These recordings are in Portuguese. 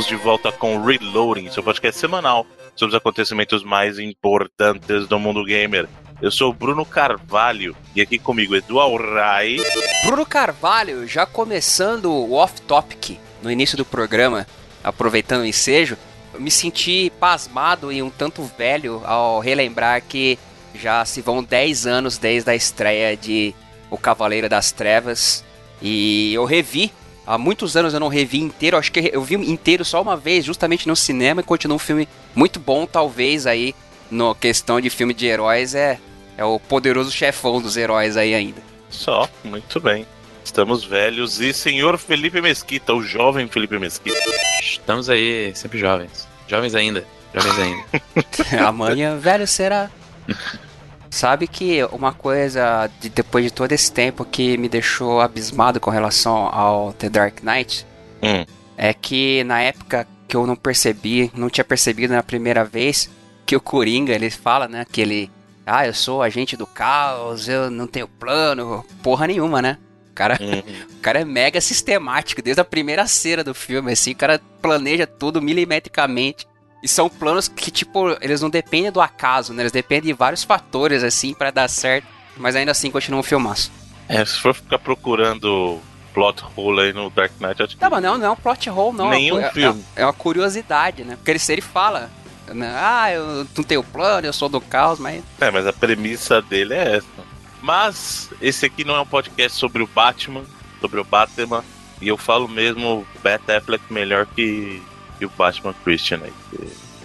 estamos de volta com Reloading, seu podcast semanal sobre os acontecimentos mais importantes do mundo gamer. Eu sou o Bruno Carvalho e aqui comigo Edu Alray. Bruno Carvalho, já começando o off-topic no início do programa, aproveitando o ensejo, eu me senti pasmado e um tanto velho ao relembrar que já se vão 10 anos desde a estreia de O Cavaleiro das Trevas e eu revi Há muitos anos eu não revi inteiro, acho que eu vi inteiro só uma vez, justamente no cinema, e continua um filme muito bom, talvez aí, no questão de filme de heróis, é, é o poderoso chefão dos heróis aí ainda. Só, muito bem. Estamos velhos e senhor Felipe Mesquita, o jovem Felipe Mesquita. Estamos aí, sempre jovens. Jovens ainda. Jovens ainda. Amanhã velho será. Sabe que uma coisa, de, depois de todo esse tempo, que me deixou abismado com relação ao The Dark Knight, Hum. é que na época que eu não percebi, não tinha percebido na primeira vez, que o Coringa, ele fala, né, que ele... Ah, eu sou agente do caos, eu não tenho plano, porra nenhuma, né? O cara, Hum. o cara é mega sistemático, desde a primeira cena do filme, assim, o cara planeja tudo milimetricamente. E são planos que, tipo, eles não dependem do acaso, né? Eles dependem de vários fatores, assim, pra dar certo. Mas ainda assim continua um filmaço. É, se for ficar procurando plot hole aí no Dark Knight, acho que Não, mas não, não é um plot hole, não. Nenhum é, filme. É, é uma curiosidade, né? Porque ele, se ele fala, né, ah, eu não tenho plano, eu sou do caos, mas. É, mas a premissa dele é essa. Mas esse aqui não é um podcast sobre o Batman, sobre o Batman. E eu falo mesmo Bat Affleck melhor que, que o Batman Christian aí.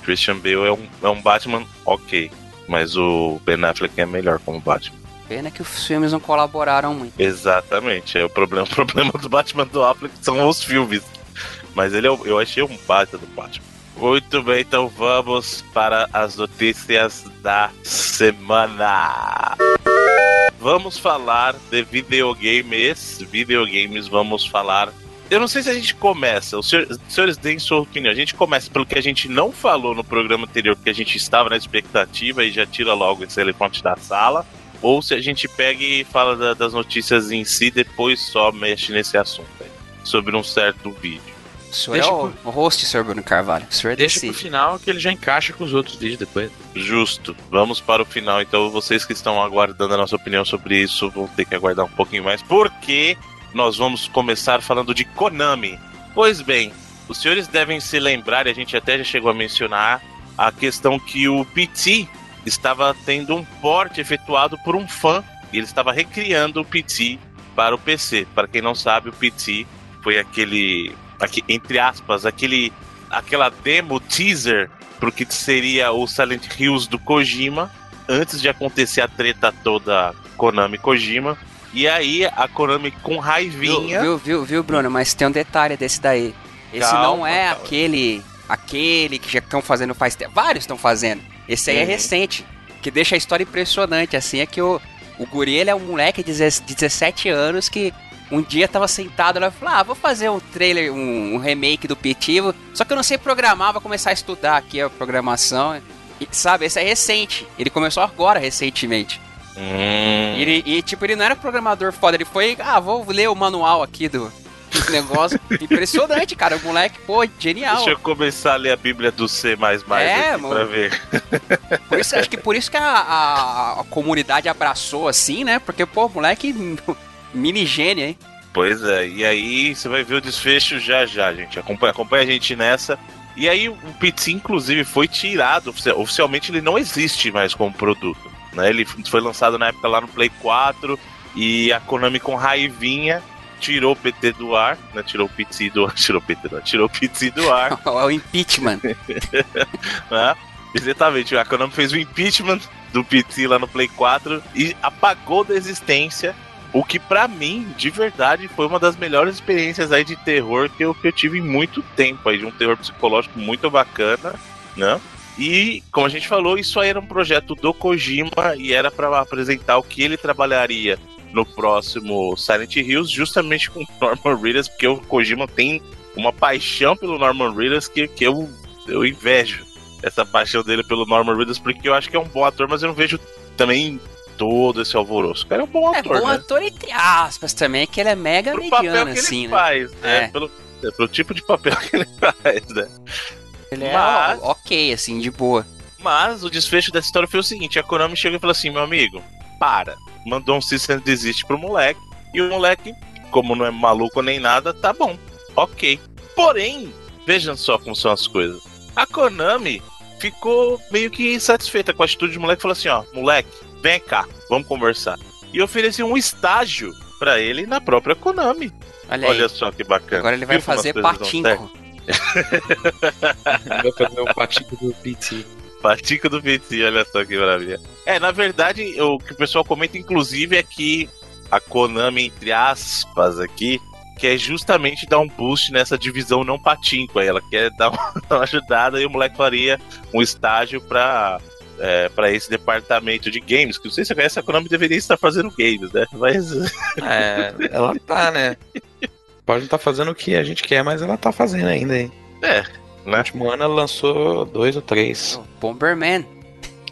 Christian Bale é um, é um Batman ok. Mas o Ben Affleck é melhor como Batman. Pena que os filmes não colaboraram muito. Exatamente. É o problema, o problema do Batman do Affleck são os filmes. Mas ele é, eu achei um baita do Batman. Muito bem, então vamos para as notícias da semana. Vamos falar de videogames. Videogames, vamos falar. Eu não sei se a gente começa, os senhores, senhores deem sua opinião. A gente começa pelo que a gente não falou no programa anterior, porque a gente estava na expectativa e já tira logo esse elefante da sala. Ou se a gente pega e fala da- das notícias em si, depois só mexe nesse assunto aí, sobre um certo vídeo. O senhor Deixa é o, o host, senhor Bruno Carvalho. O senhor Deixa pro decide. final que ele já encaixa com os outros vídeos depois. Justo. Vamos para o final. Então, vocês que estão aguardando a nossa opinião sobre isso vão ter que aguardar um pouquinho mais, porque nós vamos começar falando de Konami. Pois bem, os senhores devem se lembrar, e a gente até já chegou a mencionar, a questão que o PT estava tendo um porte efetuado por um fã, e ele estava recriando o PT para o PC. Para quem não sabe, o PT foi aquele, aqui, entre aspas, aquele, aquela demo teaser pro que seria o Silent Hills do Kojima, antes de acontecer a treta toda Konami Kojima. E aí a Konami com raivinha. viu, viu, viu, Bruno? Mas tem um detalhe desse daí. Esse Calma, não é calma. aquele. Aquele que já estão fazendo faz tempo. Vários estão fazendo. Esse aí é Uhum. recente. Que deixa a história impressionante. Assim, é que o, o Guri ele é um moleque de 10 17 anos que um dia tava sentado lá e falou: Ah, vou fazer um trailer, um, um remake do Petivo. Só que eu não sei programar, vou começar a estudar aqui a programação. E, sabe, esse é recente. Ele começou agora, recentemente. Hum, E, ele, e, tipo, ele não era programador foda, ele foi, ah, vou ler o manual aqui do, negócio. Impressionante, cara. O moleque, pô, genial. Deixa eu começar a ler a Bíblia do C É, aqui mano. pra ver. Por isso, acho que por isso que a, a- a comunidade abraçou assim, né? Porque, pô, moleque mini gênio, hein? Pois é, e aí você vai ver o desfecho já já, gente. Acompanha, acompanha a gente nessa. E aí o Pizzi, inclusive, foi tirado. ofici- Oficialmente ele não existe mais como produto. Né? Ele foi lançado na época lá no Play 4 e a Konami com raivinha tirou o PT do ar, né? Tirou o Pizzi do ar. Tirou o PT do ar. Tirou o Pizzi do ar. O impeachment. né? Exatamente, a Konami fez o impeachment do PT lá no Play 4 e apagou da existência. O que pra mim, de verdade, foi uma das melhores experiências aí de terror que eu, que eu tive em muito tempo aí, de um terror psicológico muito bacana, né? E, como a gente falou, isso aí era um projeto do Kojima e era pra apresentar o que ele trabalharia no próximo Silent Hills, justamente com Norman Reedus, porque o Kojima tem uma paixão pelo Norman Reedus que, que eu, eu invejo. Essa paixão dele pelo Norman Reedus, porque eu acho que é um bom ator, mas eu não vejo também todo esse alvoroço. O cara é um bom É ator, bom né? ator entre aspas também, que ele é mega Pro papel mediano, que assim, ele né? faz, né? É. Pelo, é, pelo tipo de papel que ele faz, né? Ele é Mas- ó, ok, assim, de boa. Mas o desfecho dessa história foi o seguinte: a Konami chegou e falou assim: meu amigo, para. Mandou um and desist pro moleque. E o moleque, como não é maluco nem nada, tá bom. Ok. Porém, vejam só como são as coisas. A Konami ficou meio que insatisfeita com a atitude do moleque e falou assim: ó, moleque, vem cá, vamos conversar. E ofereceu um estágio pra ele na própria Konami. Olha, Olha só que bacana. Agora ele vai Viu fazer patinco. Vai fazer o patico do PT. Patico do PT, olha só que maravilha. É, na verdade, o que o pessoal comenta, inclusive, é que a Konami, entre aspas, aqui, quer justamente dar um boost nessa divisão não patinco. Aí ela quer dar uma, uma ajudada e o moleque faria um estágio pra. É, para esse departamento de games, que não sei se você conhece, a Konami deveria estar fazendo games, né? Mas É, ela tá, né? Pode não tá fazendo o que a gente quer, mas ela tá fazendo ainda, hein? No né? último ano ela lançou dois ou três. Bomberman.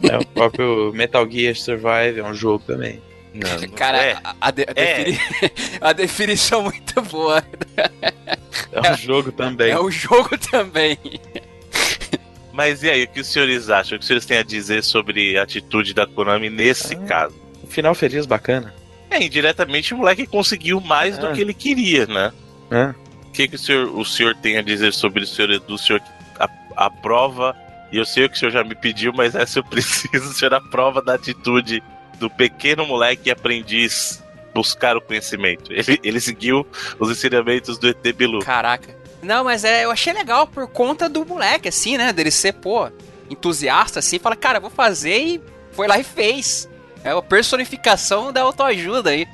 É, o próprio Metal Gear Survive é um jogo também. Não, Cara, é, a, a de- a É. defini- a definição é muito boa. É um jogo também. É um jogo também. Mas e aí, o que os senhores acham? O que os senhores têm a dizer sobre a atitude da Konami nesse Ah. caso? Um final feliz, bacana. É, indiretamente o moleque conseguiu mais do É. que ele queria, né? É. O que, que o, senhor, o senhor tem a dizer sobre o senhor Edu? O senhor a- aprova, e eu sei o que o senhor já me pediu, mas essa eu preciso, o senhor aprova da atitude do pequeno moleque aprendiz buscar o conhecimento. Ele, ele seguiu os ensinamentos do ET Bilu. Caraca. Não, mas é, eu achei legal por conta do moleque, assim, né? Dele ser, pô, entusiasta, assim. Fala, cara, vou fazer e foi lá e fez. É a personificação da autoajuda aí.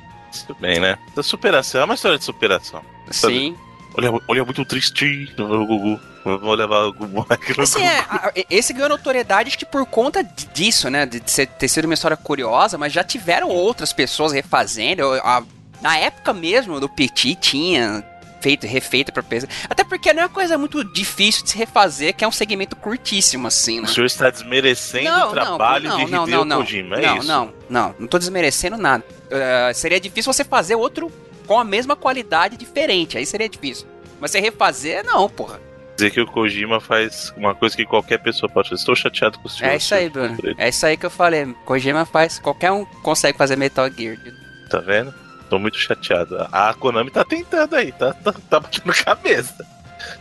Tudo bem, né? Da superação, é uma história de superação. Sim. Olha, olha muito tristinho o Gugu. Vou levar o moleque no Assim, Gugu. é, esse ganhou notoriedade que por conta disso, né? De ser- ter sido uma história curiosa, mas já tiveram outras pessoas refazendo. A- na época mesmo do Petit tinha feito, refeito pra peça. Até porque não é uma coisa muito difícil de se refazer, que é um segmento curtíssimo, assim, O né? senhor está desmerecendo o trabalho de Hideo Kojima, é não, isso? não, não, não tô desmerecendo nada. Eh, seria difícil você fazer outro com a mesma qualidade diferente, aí seria difícil. Mas você refazer, não, porra. Dizer que o Kojima faz uma coisa que qualquer pessoa pode fazer. Estou chateado com o senhor. É isso aí, Bruno. É isso aí que eu falei. Kojima faz. Qualquer um consegue fazer Metal Gear. Tá vendo? Tô muito chateado. A Konami tá tentando aí, tá, tá, tá batendo cabeça.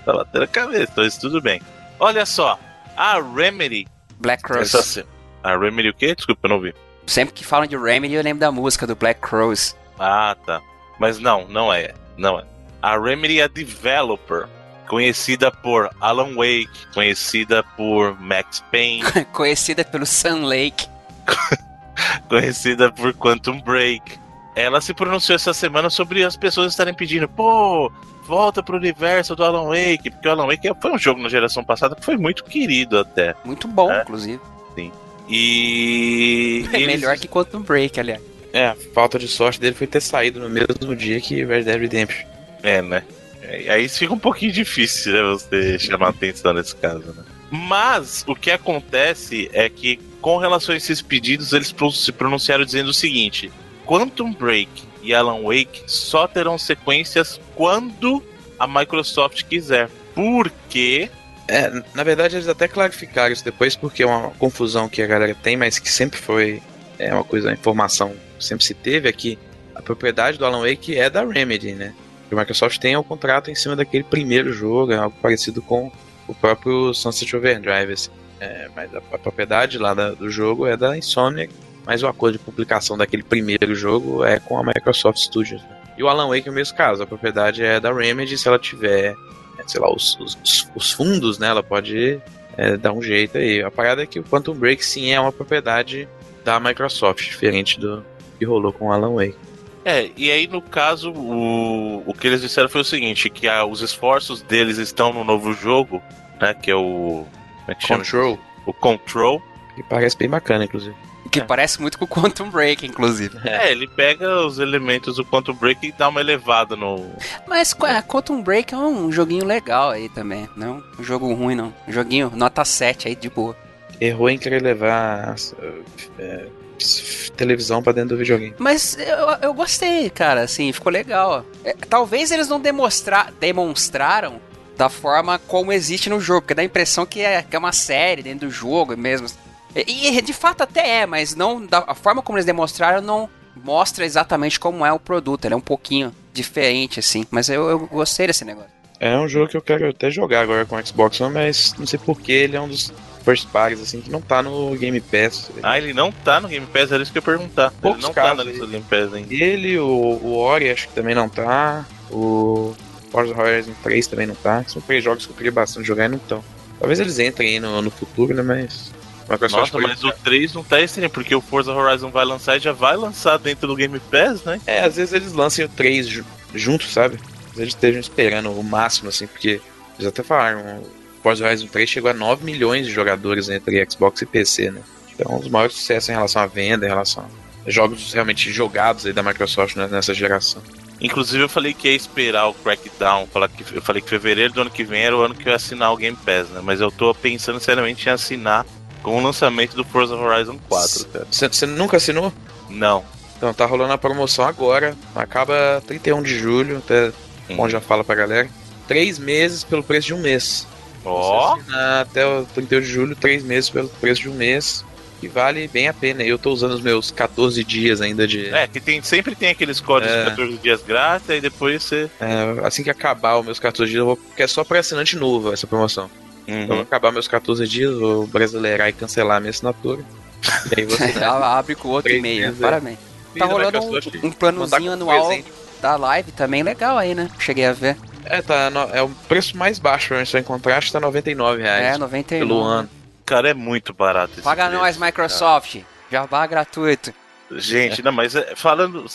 Tá batendo cabeça, mas tudo bem. Olha só, a Remedy. Black Cross. Essa, a Remedy o quê? Desculpa, eu não vi. Sempre que falam de Remedy, eu lembro da música do Black Crows. Ah, tá. Mas não, não é. Não é. A Remedy é developer. Conhecida por Alan Wake, conhecida por Max Payne, Conhecida pelo Sun Lake. conhecida por Quantum Break. Ela se pronunciou essa semana sobre as pessoas estarem pedindo, pô, volta pro universo do Alan Wake, porque o Alan Wake foi um jogo na geração passada que foi muito querido até. Muito bom, É. inclusive. E. É eles- melhor que Quantum Break, aliás. É, a falta de sorte dele foi ter saído no mesmo dia que Red Dead Redemption. É, né? É, Aí fica um pouquinho difícil, né? Você chamar atenção nesse caso, né? Mas o que acontece é que, com relação a esses pedidos, eles se pronunciaram dizendo o seguinte: Quantum Break e Alan Wake só terão sequências quando a Microsoft quiser. Porque. É, na verdade eles até clarificaram isso depois, porque é uma confusão que a galera tem, mas que sempre foi é uma coisa, a informação que sempre se teve, é que a propriedade do Alan Wake é da Remedy, né? E a Microsoft tem o contrato em cima daquele primeiro jogo, é algo parecido com o próprio Sunset Overdrive, assim. É, mas a, a propriedade lá da- do jogo é da Insomniac, mas o acordo de publicação daquele primeiro jogo é com a Microsoft Studios. né? E o Alan Wake é o mesmo caso, a propriedade é da Remedy, se ela tiver é, sei lá, os, os, os fundos, né? Ela pode é, dar um jeito aí. A parada é que o Quantum Break sim é uma propriedade da Microsoft, diferente do que rolou com o Alan Wake. É, e aí no caso, o, o que eles disseram foi o seguinte: que ah, os esforços deles estão no novo jogo, né? Que é o. Como é que chama? Control, O Control. que parece bem bacana, inclusive. Que é. parece muito com o Quantum Break, inclusive. É, ele pega os elementos do Quantum Break e dá uma elevada no. Mas é, Quantum Break é um joguinho legal aí também. Não um jogo ruim, não. Um joguinho nota 7 aí de boa. Errou em querer levar é, televisão pra dentro do videogame. Mas eu, eu gostei, cara, assim, ficou legal. É, talvez eles não demonstra demonstraram da forma como existe no jogo, porque dá a impressão que é, que é uma série dentro do jogo mesmo. E, e de fato até é, mas não da a forma como eles demonstraram não mostra exatamente como é o produto. Ele é um pouquinho diferente, assim. Mas eu, eu gostei desse negócio. É um jogo que eu quero até jogar agora com o Xbox One, mas não sei porquê ele é um dos first parties, assim, que não tá no Game Pass. Ah, ele não tá no Game Pass, era isso que eu ia perguntar. Poucos ele não casos, tá na lista do Game Pass ainda. Ele, o, o Ori, acho que também não tá. O Forza Horizon 3 também não tá. São três jogos que eu queria bastante jogar e não estão. Talvez eles entrem aí no, no futuro, né? Mas. Nossa, mas o 3 não tá estranho, porque o Forza Horizon vai lançar e já vai lançar dentro do Game Pass, né? É, às vezes eles lancem o 3 junto, sabe? Às vezes eles estejam esperando o máximo, assim, porque eles até falaram, o Forza Horizon 3 chegou a 9 milhões de jogadores entre Xbox e PC, né? Então, os maiores sucessos em relação à venda, em relação a jogos realmente jogados aí da Microsoft nessa geração. Inclusive eu falei que ia esperar o Crackdown, eu falei que fevereiro do ano que vem era o ano que eu ia assinar o Game Pass, né? Mas eu tô pensando seriamente em assinar com o lançamento do Forza Horizon 4, cara. Você nunca assinou? Não. Então tá rolando a promoção agora, acaba 31 de julho, até hum. onde já fala pra galera. Três meses pelo preço de um mês. Ó! Oh. Até o 31 de julho, três meses pelo preço de um mês que vale bem a pena. Eu tô usando os meus 14 dias ainda de. É, que tem, sempre tem aqueles códigos é... de 14 dias grátis, e depois você. É, assim que acabar os meus 14 dias, eu vou. Porque é só pra assinante novo essa promoção. Uhum. Então, acabar meus 14 dias, vou brasileirar e cancelar a minha assinatura. e aí você. abre com outro e-mail. Parabéns. Tá rolando um, um planozinho anual da live também legal aí, né? Cheguei a ver. É, tá, no, é o preço mais baixo pra gente encontrar, acho que tá 99 reais. É, 99. Pelo ano cara, é muito barato. Esse Paga preço, nós, Microsoft. Cara. Jabá gratuito. Gente, não, mas é, falando.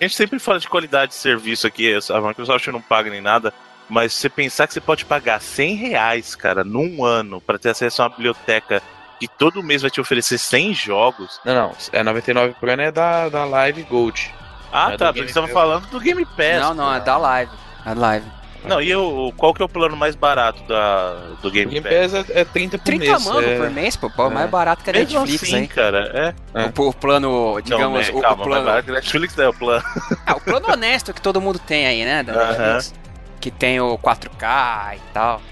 A gente sempre fala de qualidade de serviço aqui. A Microsoft não paga nem nada. Mas você pensar que você pode pagar 100 reais, cara, num ano, para ter acesso a uma biblioteca que todo mês vai te oferecer 100 jogos. Não, não. É 99 por ano é da, da Live Gold. Ah, é tá. Eles estavam falando do Game Pass. Não, não, é da Live. É Live. Não, e o, qual que é o plano mais barato da, do Game, Game Pass? Pass é, é 30 por 30 mês. 30 mano é... por mês, pô, é. mais barato que a Mesmo Netflix, assim, hein? cara, é. é. O, o, plano, digamos, Não, né, o, calma, o plano... Mais Netflix é o plano. Ah, o plano honesto que todo mundo tem aí, né, da Netflix. Uh -huh. Que tem o 4K e tal.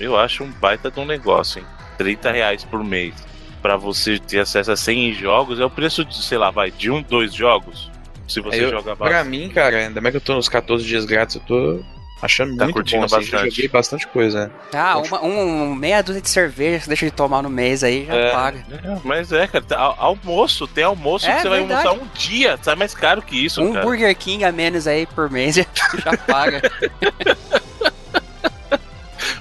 Eu acho um baita de um negócio, hein? 30 reais por mês. Pra você ter acesso a 100 jogos, é o preço de, sei lá, vai, de um, dois jogos. Se você eu, joga Pra mim, cara, ainda mais que eu tô nos 14 dias grátis, eu tô Achando tá muito curtindo bom, assim, bastante. joguei bastante coisa. Né? Ah, uma, um, meia dúzia de cerveja, deixa de tomar no mês aí, já é, paga. É, mas é, cara, tá, almoço, tem almoço é, que você verdade. vai almoçar um dia, sai mais caro que isso, Um cara. Burger King a menos aí por mês já, já paga.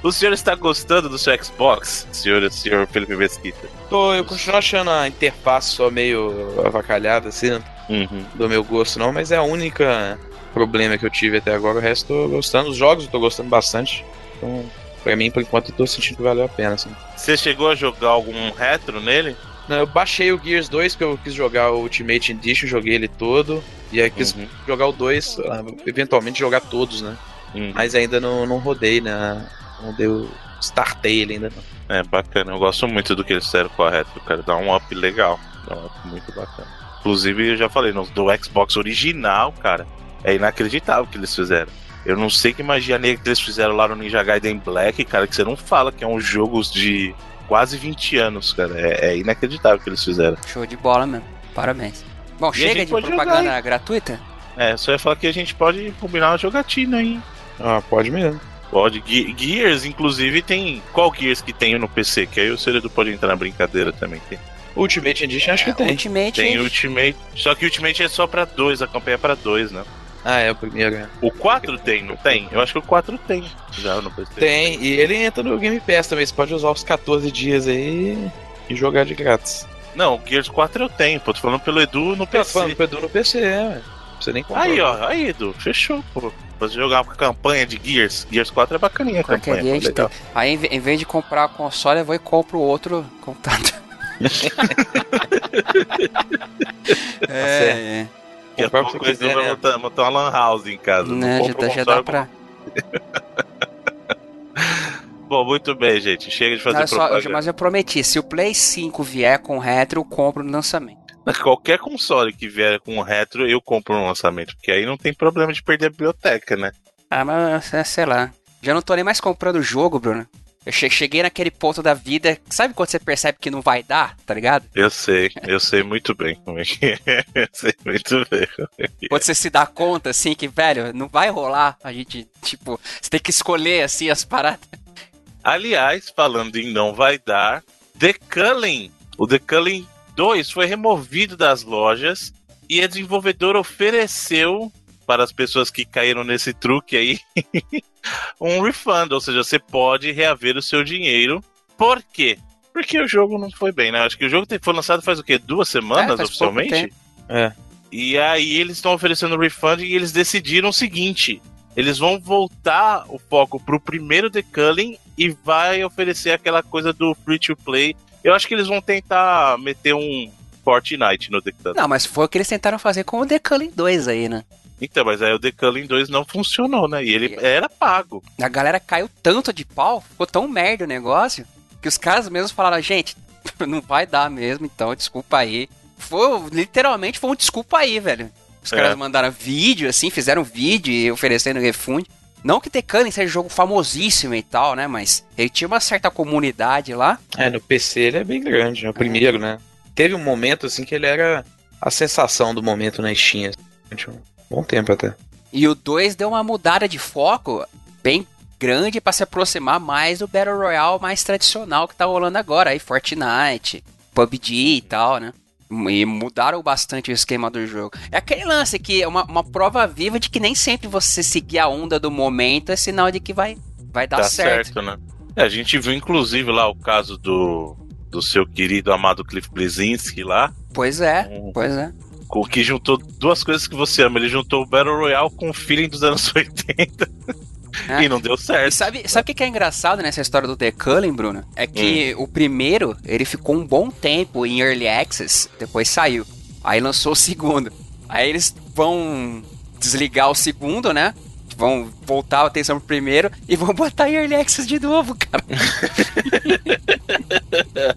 O senhor está gostando do seu Xbox, senhor, senhor Felipe Mesquita? Tô, eu continuo achando a interface só meio avacalhada, assim, uhum. do meu gosto não, mas é a única problema que eu tive até agora. O resto tô gostando. Os jogos eu tô gostando bastante. Então, pra mim, por enquanto, eu tô sentindo que valeu a pena. Assim. Você chegou a jogar algum retro nele? Não, eu baixei o Gears 2 porque eu quis jogar o Ultimate Edition, joguei ele todo. E aí quis uhum. jogar o 2, ah, eventualmente jogar todos, né? Uhum. Mas ainda não, não rodei, né? Não deu. Startei ele ainda não. É, bacana. Eu gosto muito do que eles fizeram com a retro, cara. Dá um up legal. Dá um up muito bacana. Inclusive, eu já falei, no, do Xbox original, cara, é inacreditável o que eles fizeram. Eu não sei que magia negra que eles fizeram lá no Ninja Gaiden Black, cara, que você não fala que é um jogo de quase 20 anos, cara. É, é inacreditável o que eles fizeram. Show de bola mesmo. Parabéns. Bom, e chega de propaganda jogar, gratuita? É, só ia falar que a gente pode combinar uma jogatina aí. Ah, pode mesmo. Pode. Gears, inclusive, tem. Qual Gears que tem no PC? Que aí o Ceredo pode entrar na brincadeira também. Tem. Ultimate Edition acho que tem. Ultimate. Tem Ultimate. Só que Ultimate é só pra dois, a campanha é pra dois, né? Ah, é o primeiro. É. O 4 tem, não tem? Eu acho que o 4 tem. Já no PC. Tem, e ele entra no Game Pass também. Você pode usar os 14 dias aí e jogar de grátis. Não, o Gears 4 eu tenho, pô. Tô falando pelo Edu no PC. Tô falando pelo Edu no PC, é. Você nem comprar. Aí, ó, aí, Edu, fechou, pô. Você jogar uma campanha de Gears. Gears 4 é bacaninha a campanha. Pô, aí, em vez de comprar o console, eu vou e compro outro computador. é, é. Que a pouco coisa quiser, vai né? montar, montar uma lan house em casa. Né, já, já dá pra... Bom, muito bem, gente. Chega de fazer só, Mas eu prometi, se o Play 5 vier com retro, eu compro no lançamento. Qualquer console que vier com retro, eu compro no lançamento. Porque aí não tem problema de perder a biblioteca, né? Ah, mas é, sei lá. Já não tô nem mais comprando o jogo, Bruno. Eu cheguei naquele ponto da vida. Sabe quando você percebe que não vai dar, tá ligado? Eu sei, eu sei muito bem como é que é. Eu sei muito bem. É quando você se dá conta, assim, que, velho, não vai rolar. A gente, tipo, você tem que escolher, assim, as paradas. Aliás, falando em não vai dar, The Culling, o The Culling 2 foi removido das lojas e a desenvolvedora ofereceu para as pessoas que caíram nesse truque aí um refund, ou seja, você pode reaver o seu dinheiro. Por quê? Porque o jogo não foi bem, né? Acho que o jogo foi lançado faz o quê? Duas semanas é, oficialmente? É. E aí eles estão oferecendo refund e eles decidiram o seguinte: eles vão voltar o foco pro primeiro The Culling e vai oferecer aquela coisa do free to play. Eu acho que eles vão tentar meter um Fortnite no The Culling. Não, mas foi o que eles tentaram fazer com o The Culling 2 aí, né? Então, mas aí o The Culling 2 não funcionou, né? E ele era pago. A galera caiu tanto de pau, ficou tão merda o negócio, que os caras mesmos falaram, gente, não vai dar mesmo, então desculpa aí. Foi, literalmente foi um desculpa aí, velho. Os é. caras mandaram vídeo, assim, fizeram vídeo oferecendo refund. Não que The Cunning seja um jogo famosíssimo e tal, né? Mas ele tinha uma certa comunidade lá. É, no PC ele é bem grande, é o primeiro, né? Teve um momento, assim, que ele era a sensação do momento na Steam. Assim, bom tempo até. E o 2 deu uma mudada de foco bem grande para se aproximar mais do Battle Royale mais tradicional que tá rolando agora. Aí Fortnite, PUBG e tal, né? E mudaram bastante o esquema do jogo. É aquele lance que é uma, uma prova viva de que nem sempre você seguir a onda do momento é sinal de que vai, vai dar tá certo. certo né? É, a gente viu inclusive lá o caso do, do seu querido amado Cliff Bleszinski lá. Pois é, um, pois é. O que juntou duas coisas que você ama. Ele juntou o Battle Royale com o feeling dos anos 80. É. E não deu certo. E sabe, sabe o que é engraçado nessa história do The Cullen, Bruno? É que hum. o primeiro, ele ficou um bom tempo em Early Access, depois saiu. Aí lançou o segundo. Aí eles vão desligar o segundo, né? Vão voltar a atenção pro primeiro e vão botar em Early Access de novo, cara.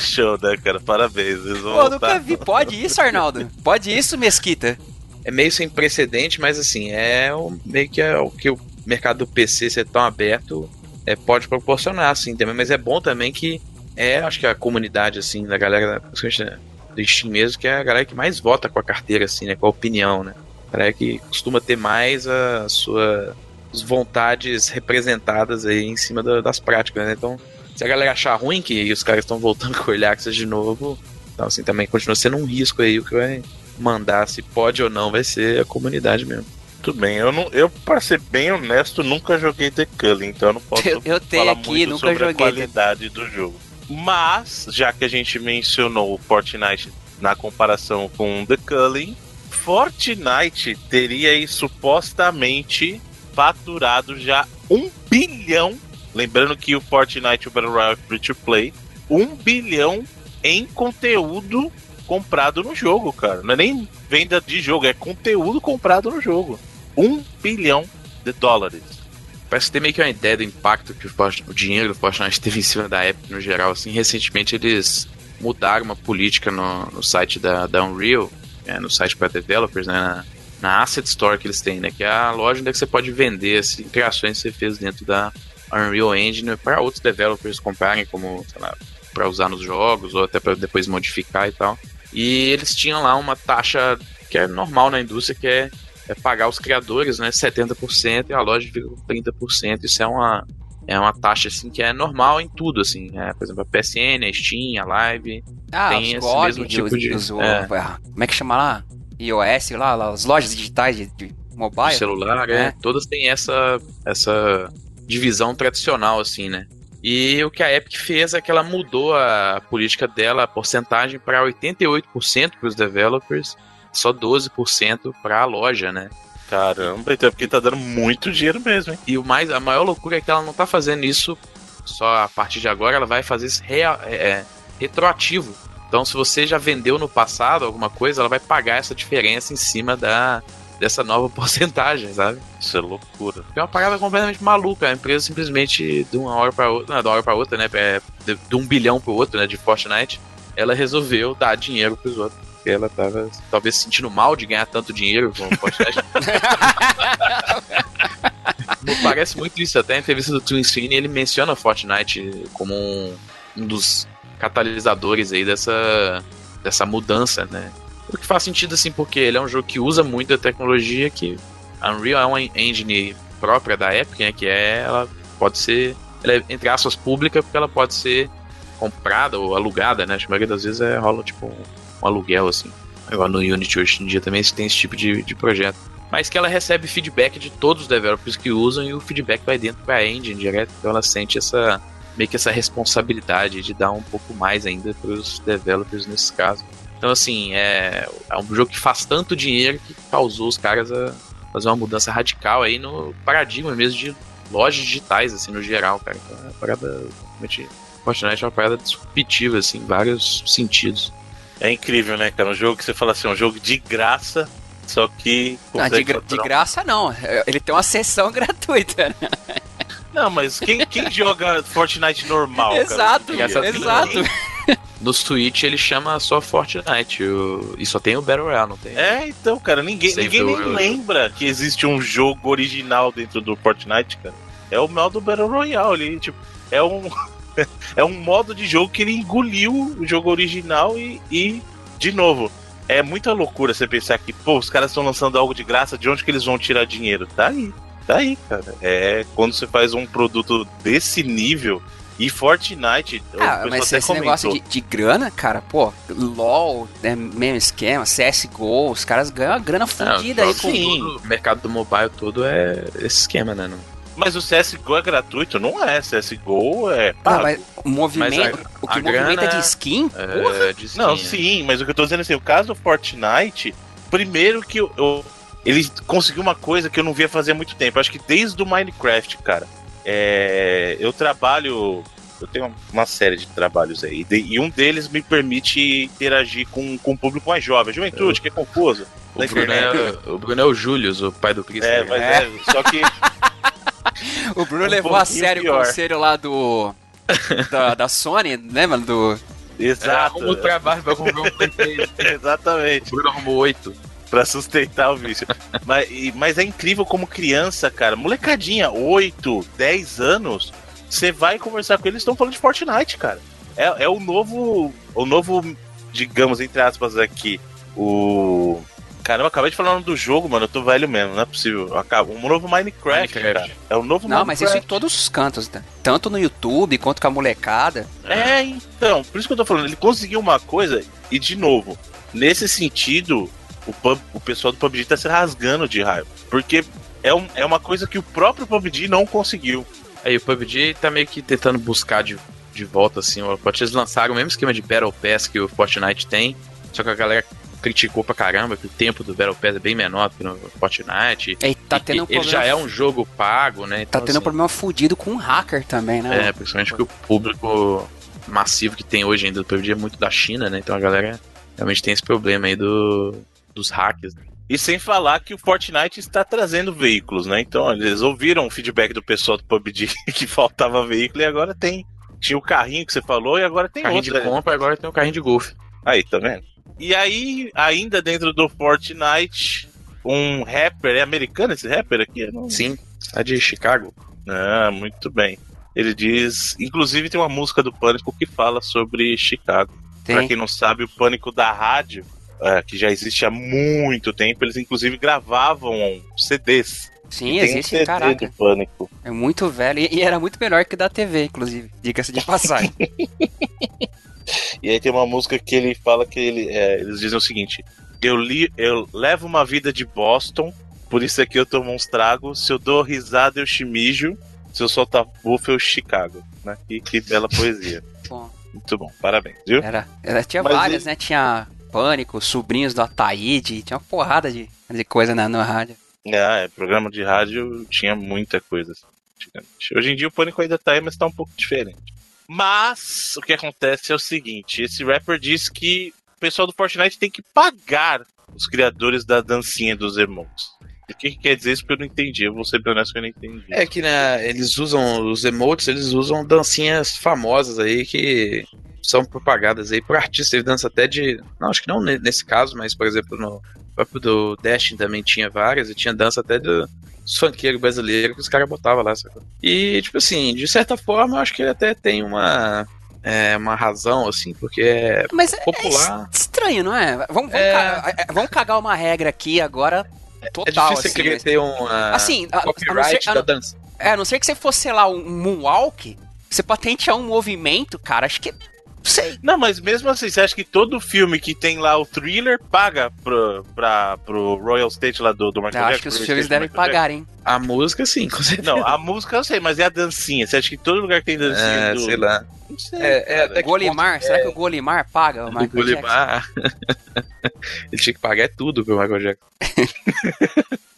Show, né, cara? Parabéns. Eles vão Pô, nunca vi. Pode isso, Arnaldo? Pode isso, Mesquita? É meio sem precedente, mas assim, é o, meio que é o que o mercado do PC ser tão aberto é, pode proporcionar, assim, também. Mas é bom também que é, acho que a comunidade, assim, da galera, principalmente do Steam mesmo, que é a galera que mais vota com a carteira, assim, né? Com a opinião, né? A galera que costuma ter mais a sua as vontades representadas aí em cima da, das práticas, né? Então, se a galera achar ruim que os caras estão voltando com o Access de novo, então assim, também continua sendo um risco aí o que vai mandar se pode ou não vai ser a comunidade mesmo. Tudo bem, eu não, eu para ser bem honesto, nunca joguei The Culling, então eu não posso eu, eu tenho falar aqui, muito nunca sobre joguei a qualidade do jogo. Mas, já que a gente mencionou o Fortnite na comparação com The Culling, Fortnite teria aí supostamente faturado já um bilhão. Lembrando que o Fortnite, o Battle Royale Free to Play, um bilhão em conteúdo comprado no jogo, cara. Não é nem venda de jogo, é conteúdo comprado no jogo um bilhão de dólares. Parece ter meio que uma ideia do impacto que o dinheiro do Fortnite teve em cima da Epic no geral. Assim, recentemente eles mudaram uma política no, no site da, da Unreal, é, no site para developers, né, na, na, Asset Store que eles têm, né, que é a loja onde é você pode vender as criações que você fez dentro da Unreal Engine para outros developers comprarem, como, para usar nos jogos ou até para depois modificar e tal. E eles tinham lá uma taxa que é normal na indústria, que é é pagar os criadores, né, 70% e a loja fica com 30%. Isso é uma, é uma taxa assim que é normal em tudo, assim. É, por exemplo, a PSN, a Steam, a Live. Ah, tem esse mesmo tipo de. Os, é. Como é que chama lá? iOS lá, lá as lojas digitais de, de mobile. celular, é. é. Todas têm essa, essa divisão tradicional, assim, né? E o que a Epic fez é que ela mudou a política dela, a porcentagem, para 88% para os developers só 12% para a loja, né? Caramba, então é porque tá dando muito dinheiro mesmo, hein? E o mais, a maior loucura é que ela não tá fazendo isso só a partir de agora, ela vai fazer isso real, é, é retroativo. Então, se você já vendeu no passado alguma coisa, ela vai pagar essa diferença em cima da, dessa nova porcentagem, sabe? Isso é loucura. É uma parada completamente maluca. A empresa simplesmente, de uma hora para outra, não, de uma hora para outra, né? É, de, de, um bilhão para outro, né? De Fortnite, ela resolveu dar dinheiro pros outros. Porque ela tava talvez se sentindo mal de ganhar tanto dinheiro com o Fortnite. Parece muito isso. Até a entrevista do Twin Sweeney, ele menciona Fortnite como um, um dos catalisadores aí dessa, dessa mudança, né? O que faz sentido assim, porque ele é um jogo que usa muito a tecnologia que a Unreal é uma engine própria da Epic, né? Que é, ela pode ser, ela é, entre aspas, pública, porque ela pode ser comprada ou alugada, né? A maioria das vezes é, rola tipo um, aluguel, assim. Agora no Unity hoje em dia também tem esse tipo de, de projeto. Mas que ela recebe feedback de todos os developers que usam e o feedback vai dentro para a engine direto, então ela sente essa, meio que essa responsabilidade de dar um pouco mais ainda para os developers nesse caso. Então, assim, é, é um jogo que faz tanto dinheiro que causou os caras a fazer uma mudança radical aí no paradigma mesmo de lojas digitais, assim, no geral, cara. Então, é uma parada, realmente, Fortnite é uma parada disruptiva, assim, em vários sentidos. É incrível, né, cara? Um jogo que você fala assim, um jogo de graça, só que. Não, de, gra de graça não. Ele tem uma sessão gratuita? Não, mas quem, quem joga Fortnite normal? Exato, cara? exato. No Switch ele chama só Fortnite o... e só tem o Battle Royale, não tem? É, então, cara, ninguém, ninguém nem lembra que existe um jogo original dentro do Fortnite, cara. É o modo Battle Royale, ele, tipo, é um é um modo de jogo que ele engoliu o jogo original e, e de novo, é muita loucura você pensar que, pô, os caras estão lançando algo de graça, de onde que eles vão tirar dinheiro? Tá aí. Tá aí, cara. É quando você faz um produto desse nível. E Fortnite. Ah, mas esse comentou. negócio de, de, grana, cara, pô, LOL, né, mesmo esquema, CSGO, os caras ganham a grana fodida aí com. Sim, o mercado do mobile todo é esse esquema, né? Não... Mas o CSGO é gratuito? Não é. CSGO é pago. Não, mas o movimento, mas a, o que movimenta de skin? É, de skin? Não, sim, mas o que eu tô dizendo é assim, o caso do Fortnite, primeiro que eu, eu ele conseguiu uma coisa que eu não via fazer há muito tempo. Acho que desde o Minecraft, cara. É, eu trabalho. Eu tenho uma série de trabalhos aí. E um deles me permite interagir com, com o público mais jovem. Juventude, que é confuso. O Bruno é, o Bruno é o Július, o pai do Cristo. É, mas é, é só que. o Bruno um levou a sério pior. o conselho lá do. Da, da Sony, né, mano? Do. Exato. É, arrumou trabalho pra comprar um PlayStation. Exatamente. O Bruno arrumou oito pra sustentar o vício. mas, mas é incrível como criança, cara, molecadinha, 8, 10 anos, você vai conversar com eles, estão falando de Fortnite, cara. É, é o novo, o novo, digamos, entre aspas aqui, o... Caramba, eu acabei de falar do jogo, mano. Eu tô velho mesmo, não é possível. Acaba. Um novo Minecraft, Minecraft. cara. É o novo Não, Minecraft. mas isso em todos os cantos, né? Tanto no YouTube quanto com a molecada. É, então. Por isso que eu tô falando. Ele conseguiu uma coisa, e de novo, nesse sentido, o, pub, o pessoal do PUBG tá se rasgando de raiva. Porque é, um, é uma coisa que o próprio PUBG não conseguiu. Aí o PUBG tá meio que tentando buscar de, de volta, assim. O eles lançaram o mesmo esquema de Battle Pass que o Fortnite tem, só que a galera criticou pra caramba que o tempo do Battle Pass é bem menor do que no Fortnite. E tá tendo um ele problema... já é um jogo pago, né? Então, tá tendo assim, um problema fudido com o hacker também, né? É, principalmente porque o público massivo que tem hoje ainda do PUBG é muito da China, né? Então a galera realmente tem esse problema aí do, dos hacks. Né? E sem falar que o Fortnite está trazendo veículos, né? Então eles ouviram o feedback do pessoal do PUBG que faltava veículo e agora tem. Tinha o carrinho que você falou e agora tem carrinho outro. de compra, agora tem o carrinho de golfe. Aí, tá vendo? E aí, ainda dentro do Fortnite, um rapper, é americano esse rapper aqui? Não... Sim, é de Chicago. Ah, muito bem. Ele diz, inclusive tem uma música do Pânico que fala sobre Chicago. Pra quem não sabe, o Pânico da rádio é, que já existe há muito tempo. Eles inclusive gravavam CDs. Sim, existe, um caraca. Pânico. É muito velho e, e era muito melhor que da TV, inclusive. Diga-se de passagem. e aí tem uma música que ele fala que ele, é, eles dizem o seguinte: eu, li, eu levo uma vida de Boston, por isso aqui eu tomo uns tragos. Se eu dou risada, eu chimijo. Se eu soltar bufa, eu Chicago. Né? E que bela poesia. Bom. Muito bom, parabéns, viu? Era, era tinha Mas várias, né? Tinha Pânico, Sobrinhos do Ataíde, tinha uma porrada de, de coisa na, na rádio. É, programa de rádio tinha muita coisa. Assim, Hoje em dia o Pânico ainda tá aí, mas tá um pouco diferente. Mas o que acontece é o seguinte: esse rapper diz que o pessoal do Fortnite tem que pagar os criadores da dancinha dos emotes. O que, que quer dizer isso? Porque eu não entendi. Eu vou ser bem honesto que eu não entendi. É que né, eles usam os emotes, eles usam dancinhas famosas aí que são propagadas aí por artistas. Ele dança até de. Não, acho que não nesse caso, mas por exemplo, no próprio do Destiny também tinha várias, e tinha dança até do, dos funkeiros brasileiros que os caras botavam lá. E, tipo assim, de certa forma, eu acho que ele até tem uma. É, uma razão, assim, porque é Mas popular. É estranho, não é? Vamos, vamos, É. cagar, é, vamos cagar uma regra aqui agora. Total, é difícil assim, você querer mas- ter uma Assim, a- a copyright ser- da dança. É, a não ser que você fosse, sei lá, um moonwalk, você patentear um movimento, cara, acho que. Não sei. Não, mas mesmo assim, você acha que todo filme que tem lá o thriller paga pro, pra, pro Royal State lá do, do Michael Eu acho que os filmes devem pagar, hein? A música, sim, com certeza. Não, a música eu sei, mas é a dancinha. Você acha que todo lugar que tem dancinha É, do... sei lá. Não sei, É, é, até Golimar, ponto será é- que o Golimar paga o Michael Jackson? Golimar. Ele tinha que pagar tudo pro Michael Jackson.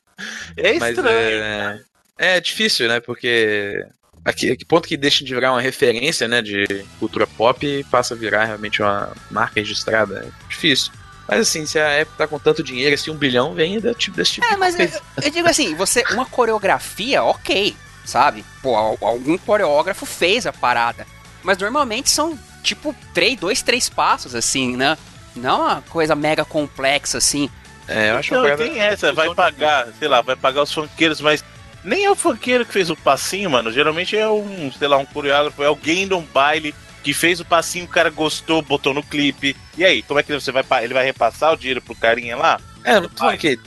É Mas estranho. é, é difícil, né? Porque a que, a que ponto que deixa de virar uma referência, né, de cultura pop e passa a virar realmente uma marca registrada? É difícil. Mas assim, se a Apple tá com tanto dinheiro, assim, um bilhão vem da- tipo, desse tipo É, mas coisa. eu, eu digo assim, você, uma coreografia, ok, sabe? Pô, al- algum coreógrafo fez a parada. Mas normalmente são, tipo, três, dois, três passos, assim, né? Não uma coisa mega complexa, assim. É, eu acho Não, uma parada- tem essa, vai pagar, sei lá, vai pagar os funkeiros, mas nem é o funkeiro que fez o passinho, mano. Geralmente é um, sei lá, um coreógrafo, é alguém de um baile que fez o passinho, o cara gostou, botou no clipe. E aí, como é que você vai ele vai repassar o dinheiro pro carinha lá? É, não tô que,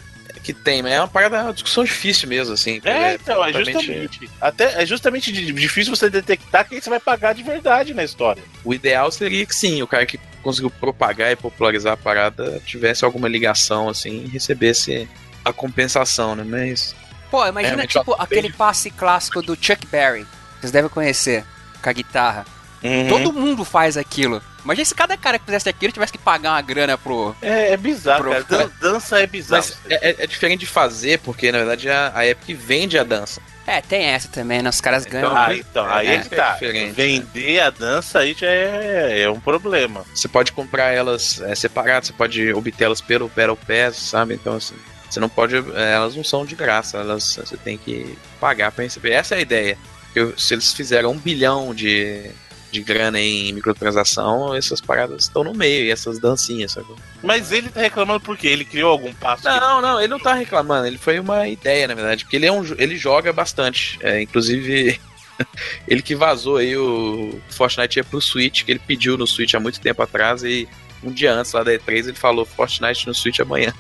que tem, mas é uma parada, é uma discussão difícil mesmo, assim. É, então, é justamente. Até é justamente di- difícil você detectar quem você vai pagar de verdade na história. O ideal seria que sim, o cara que conseguiu propagar e popularizar a parada tivesse alguma ligação, assim, e recebesse a compensação, né? Mas. Pô, imagina, Realmente, tipo, aquele passe clássico do Chuck Berry. Vocês devem conhecer, com a guitarra. Uhum. Todo mundo faz aquilo. Imagina se cada cara que fizesse aquilo tivesse que pagar uma grana pro... É, é bizarro, Pro- cara. Dan- dança é bizarro. Mas é, é- é diferente de fazer, porque na verdade a, a Epic vende a dança. É, tem essa também, né? Os caras ganham... Ah, então, aí É, é que tá. diferente, Vender a dança aí já é, é um problema. Você pode comprar elas é, separadas, você pode obtê-las pelo Battle Pass, sabe? Então, assim, você não pode. é, Elas não são de graça, elas você tem que pagar pra receber. Essa é a ideia. Porque se eles fizeram um bilhão de, de grana em microtransação, essas paradas estão no meio, e essas dancinhas, sabe? Mas ele tá reclamando por quê? Ele criou algum passo? que- Não, não, ele não tá reclamando, ele foi uma ideia, na verdade, porque ele, é um, ele joga bastante. É, inclusive, ele que vazou aí o Fortnite ia pro Switch, que ele pediu no Switch há muito tempo atrás, e um dia antes lá da E3 ele falou Fortnite no Switch amanhã.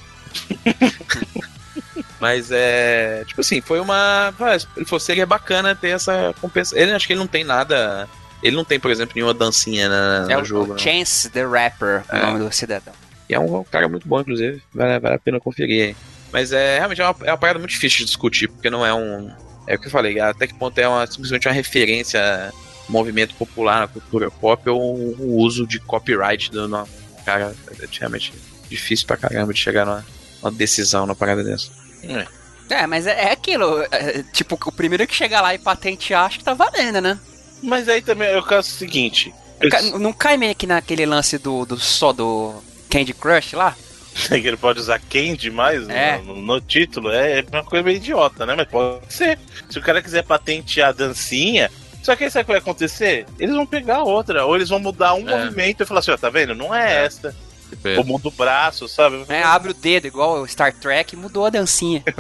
Mas é. Tipo assim, foi uma. mas Ele falou, seria bacana ter essa compensação. Ele acho que ele não tem nada. Ele não tem, por exemplo, nenhuma dancinha na, É no o, jogo. o. Chance the Rapper, o É. nome do cidadão. E é um cara muito bom, inclusive. Vale, vale a pena conferir aí. Mas é realmente é uma, é uma parada muito difícil de discutir, porque não é um. É o que eu falei, até que ponto é uma, simplesmente uma referência movimento popular na cultura pop ou o uso de copyright do no, cara. É realmente difícil pra caramba de chegar numa, numa decisão na parada dessa. É, mas é, é aquilo, é, tipo, o primeiro que chegar lá e patentear, acho que tá valendo, né? Mas aí também é o caso seguinte. Ca- Não cai meio que naquele lance do, do só do Candy Crush lá? que ele pode usar quem demais É. no, no título é uma coisa meio idiota, né? Mas pode ser. Se o cara quiser patentear a dancinha. Só que aí sabe o que vai acontecer? Eles vão pegar outra, ou eles vão mudar um É. movimento e falar assim, ó, tá vendo? Não é, É. essa. Ou muda o braço, sabe? É, abre o dedo, igual o Star Trek, mudou a dancinha.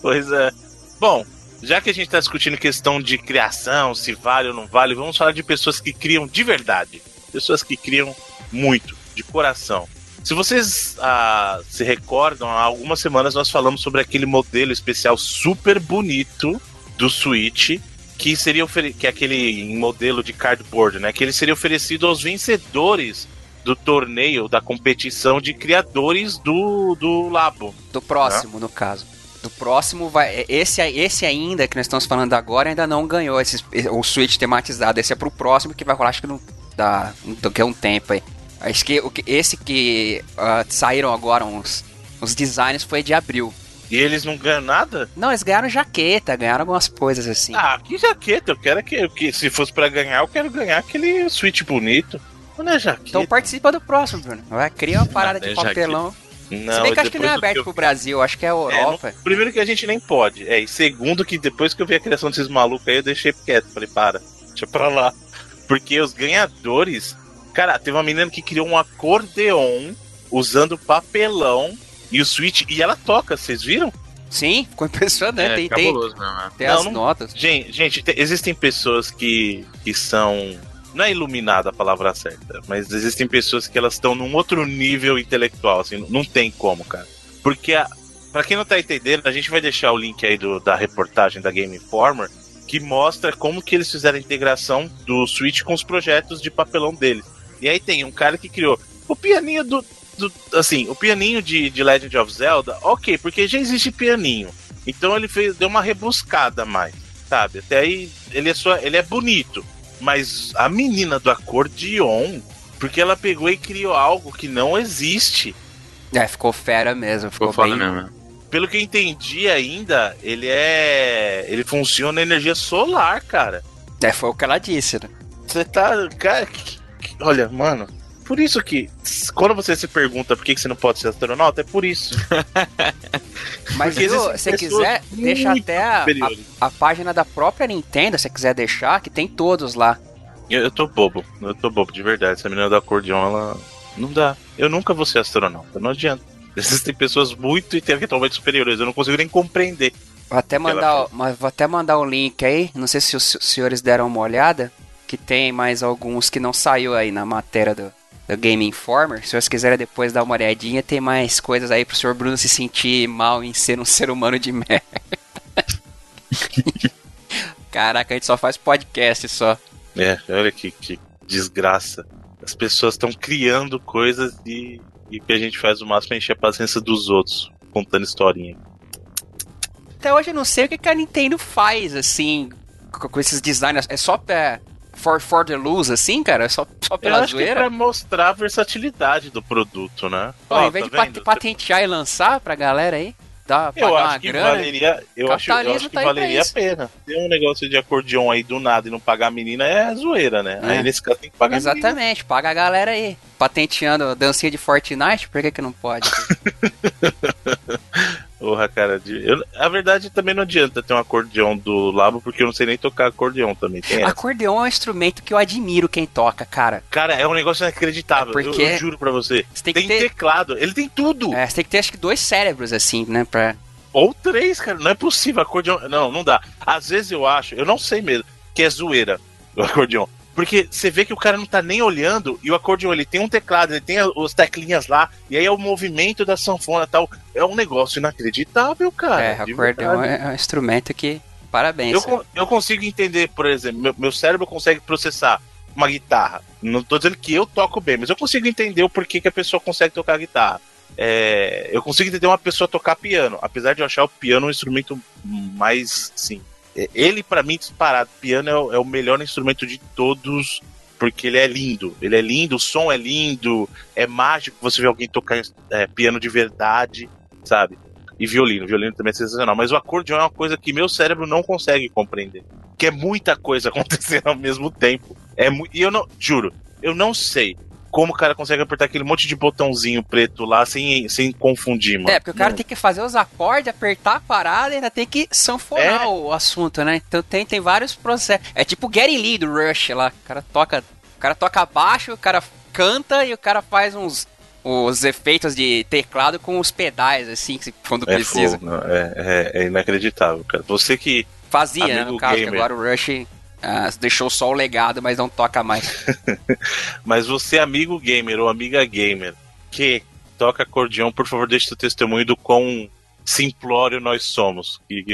Pois é. Bom, já que a gente tá discutindo questão de criação, se vale ou não vale, vamos falar de pessoas que criam de verdade. Pessoas que criam muito, de coração. Se vocês ah, se recordam, há algumas semanas nós falamos sobre aquele modelo especial super bonito do Switch, que seria que é aquele modelo de cardboard, né? Que ele seria oferecido aos vencedores do torneio, da competição de criadores do, do Labo. Do próximo, no caso. Do próximo vai. Esse, esse ainda que nós estamos falando agora ainda não ganhou esse, o Switch tematizado. Esse é pro próximo que vai rolar, acho que não dá. Daqui a um tempo aí. Acho que esse que ah, saíram agora uns, uns designs foi de abril. E eles não ganham nada? Não, eles ganharam jaqueta, ganharam algumas coisas assim. Ah, que jaqueta? Eu quero que, que se fosse pra ganhar, eu quero ganhar aquele suíte bonito. Não é jaqueta. Então participa do próximo, Bruno. Vai criar uma parada Não, de é jaqueta. papelão. Não, Se bem que eu acho que não é aberto eu- pro Brasil, acho que é a É, Europa. não- primeiro que a gente nem pode. É, e segundo que depois que eu vi a criação desses malucos aí, eu deixei quieto. Falei, para, deixa pra lá. Porque os ganhadores. Cara, teve uma menina que criou um acordeon usando papelão e o Switch. E ela toca, vocês viram? Sim, ficou impressionante. tem, tem, cabuloso mesmo. né? tem Não, as não- notas. Gente, gente te- existem pessoas que, que são. Não é iluminada a palavra certa, mas existem pessoas que elas estão num outro nível intelectual, assim, não tem como, cara. Porque, a, pra quem não tá entendendo, a gente vai deixar o link aí do, da reportagem da Game Informer, que mostra como que eles fizeram a integração do Switch com os projetos de papelão deles. E aí tem um cara que criou o pianinho do. Do- assim, o pianinho de, de Legend of Zelda, ok, porque já existe pianinho. Então ele fez, deu uma rebuscada mais, sabe? Até aí ele é só, ele é bonito, mas a menina do acordeon, porque ela pegou e criou algo que não existe. É, ficou fera mesmo. Ficou, Ficou foda bem. mesmo. Pelo que eu entendi ainda, ele é, ele funciona na energia solar, cara. É, foi o que ela disse, né? Você tá, cara, que- que- olha, mano, por isso que quando você se pergunta por que você não pode ser astronauta, é por isso. Mas viu, se quiser, deixa até a, a, a página da própria Nintendo, se quiser deixar, que tem todos lá. Eu, eu tô bobo, eu tô bobo de verdade. Essa menina do acordeon, ela não dá. Eu nunca vou ser astronauta, não adianta. Existem pessoas muito intelectualmente superiores, eu não consigo nem compreender. Vou até mandar, o- mas vou até mandar o link aí. Não sei se os se- senhores deram uma olhada. Que tem mais alguns que não saiu aí na matéria do, do Game Informer. Se vocês quiserem depois dar uma olhadinha, tem mais coisas aí pro senhor Bruno se sentir mal em ser um ser humano de merda. Caraca, a gente só faz podcast só. É, olha que, que desgraça. As pessoas estão criando coisas e, e a gente faz o máximo é encher a paciência dos outros, contando historinha. Até hoje eu não sei o que, a Nintendo faz, assim, com, com esses designs. É só pra. For, for the lose, assim, cara? É só, só Eu pela acho que é pra mostrar a versatilidade do produto, né? Pô, Ó, em vez tá de vendo? patentear e lançar pra galera aí, dá, Eu pagar uma acho que grana. valeria, eu acho, eu acho que tá valeria a pena. Ter um negócio de acordeon aí do nada e não pagar a menina é zoeira, né? É. Aí nesse caso tem que pagar a menina. Exatamente, paga a galera aí. Patenteando dancinha de Fortnite, por que, que não pode? Porra, cara. Eu, a verdade também não adianta ter um acordeon do Labo, porque eu não sei nem tocar acordeon também. Tem essa. Acordeon é um instrumento que eu admiro quem toca, cara. Cara, é um negócio inacreditável. É porque- eu, eu juro pra você. Você tem Tem, ter- teclado, ele tem tudo. É, você tem que ter acho que dois cérebros assim, né? Pra... Ou três, cara. Não é possível. Acordeon. Não, não dá. Às vezes eu acho, eu não sei mesmo, que é zoeira o acordeon. Porque você vê que o cara não tá nem olhando e o acordeon ele tem um teclado, ele tem as teclinhas lá, e aí é o movimento da sanfona e tal. É um negócio inacreditável, cara. é, de acordeon é um instrumento que. Parabéns. Eu, eu consigo entender, por exemplo, meu, meu cérebro consegue processar uma guitarra. Não tô dizendo que eu toco bem, mas eu consigo entender o porquê que a pessoa consegue tocar guitarra. É, eu consigo entender uma pessoa tocar piano, apesar de eu achar o piano um instrumento mais, sim. Ele pra mim disparado, piano é o, é o melhor instrumento de todos, porque ele é lindo. Ele é lindo, o som é lindo, é mágico você ver alguém tocar é, piano de verdade, sabe? E violino, violino também é sensacional. Mas o acordeon é uma coisa que meu cérebro não consegue compreender. Que é muita coisa acontecendo ao mesmo tempo. É E eu não, juro, eu não sei como o cara consegue apertar aquele monte de botãozinho preto lá sem, sem confundir, mano. É, porque o cara Não. tem que fazer os acordes, apertar a parada e ainda tem que sanfonar É. o assunto, né? Então tem, tem vários processos. É tipo o Gary Lee do Rush lá. O cara toca, o cara toca baixo, o cara canta e o cara faz uns os efeitos de teclado com os pedais, assim, que- quando É, precisa. fogo, é, é- é inacreditável, cara. Você que. Fazia, né, no caso, que gamer. agora o Rush ah, deixou só o legado, mas não toca mais. Mas você, amigo gamer ou amiga gamer, que toca acordeão, por favor, deixe seu testemunho do quão simplório nós somos. E,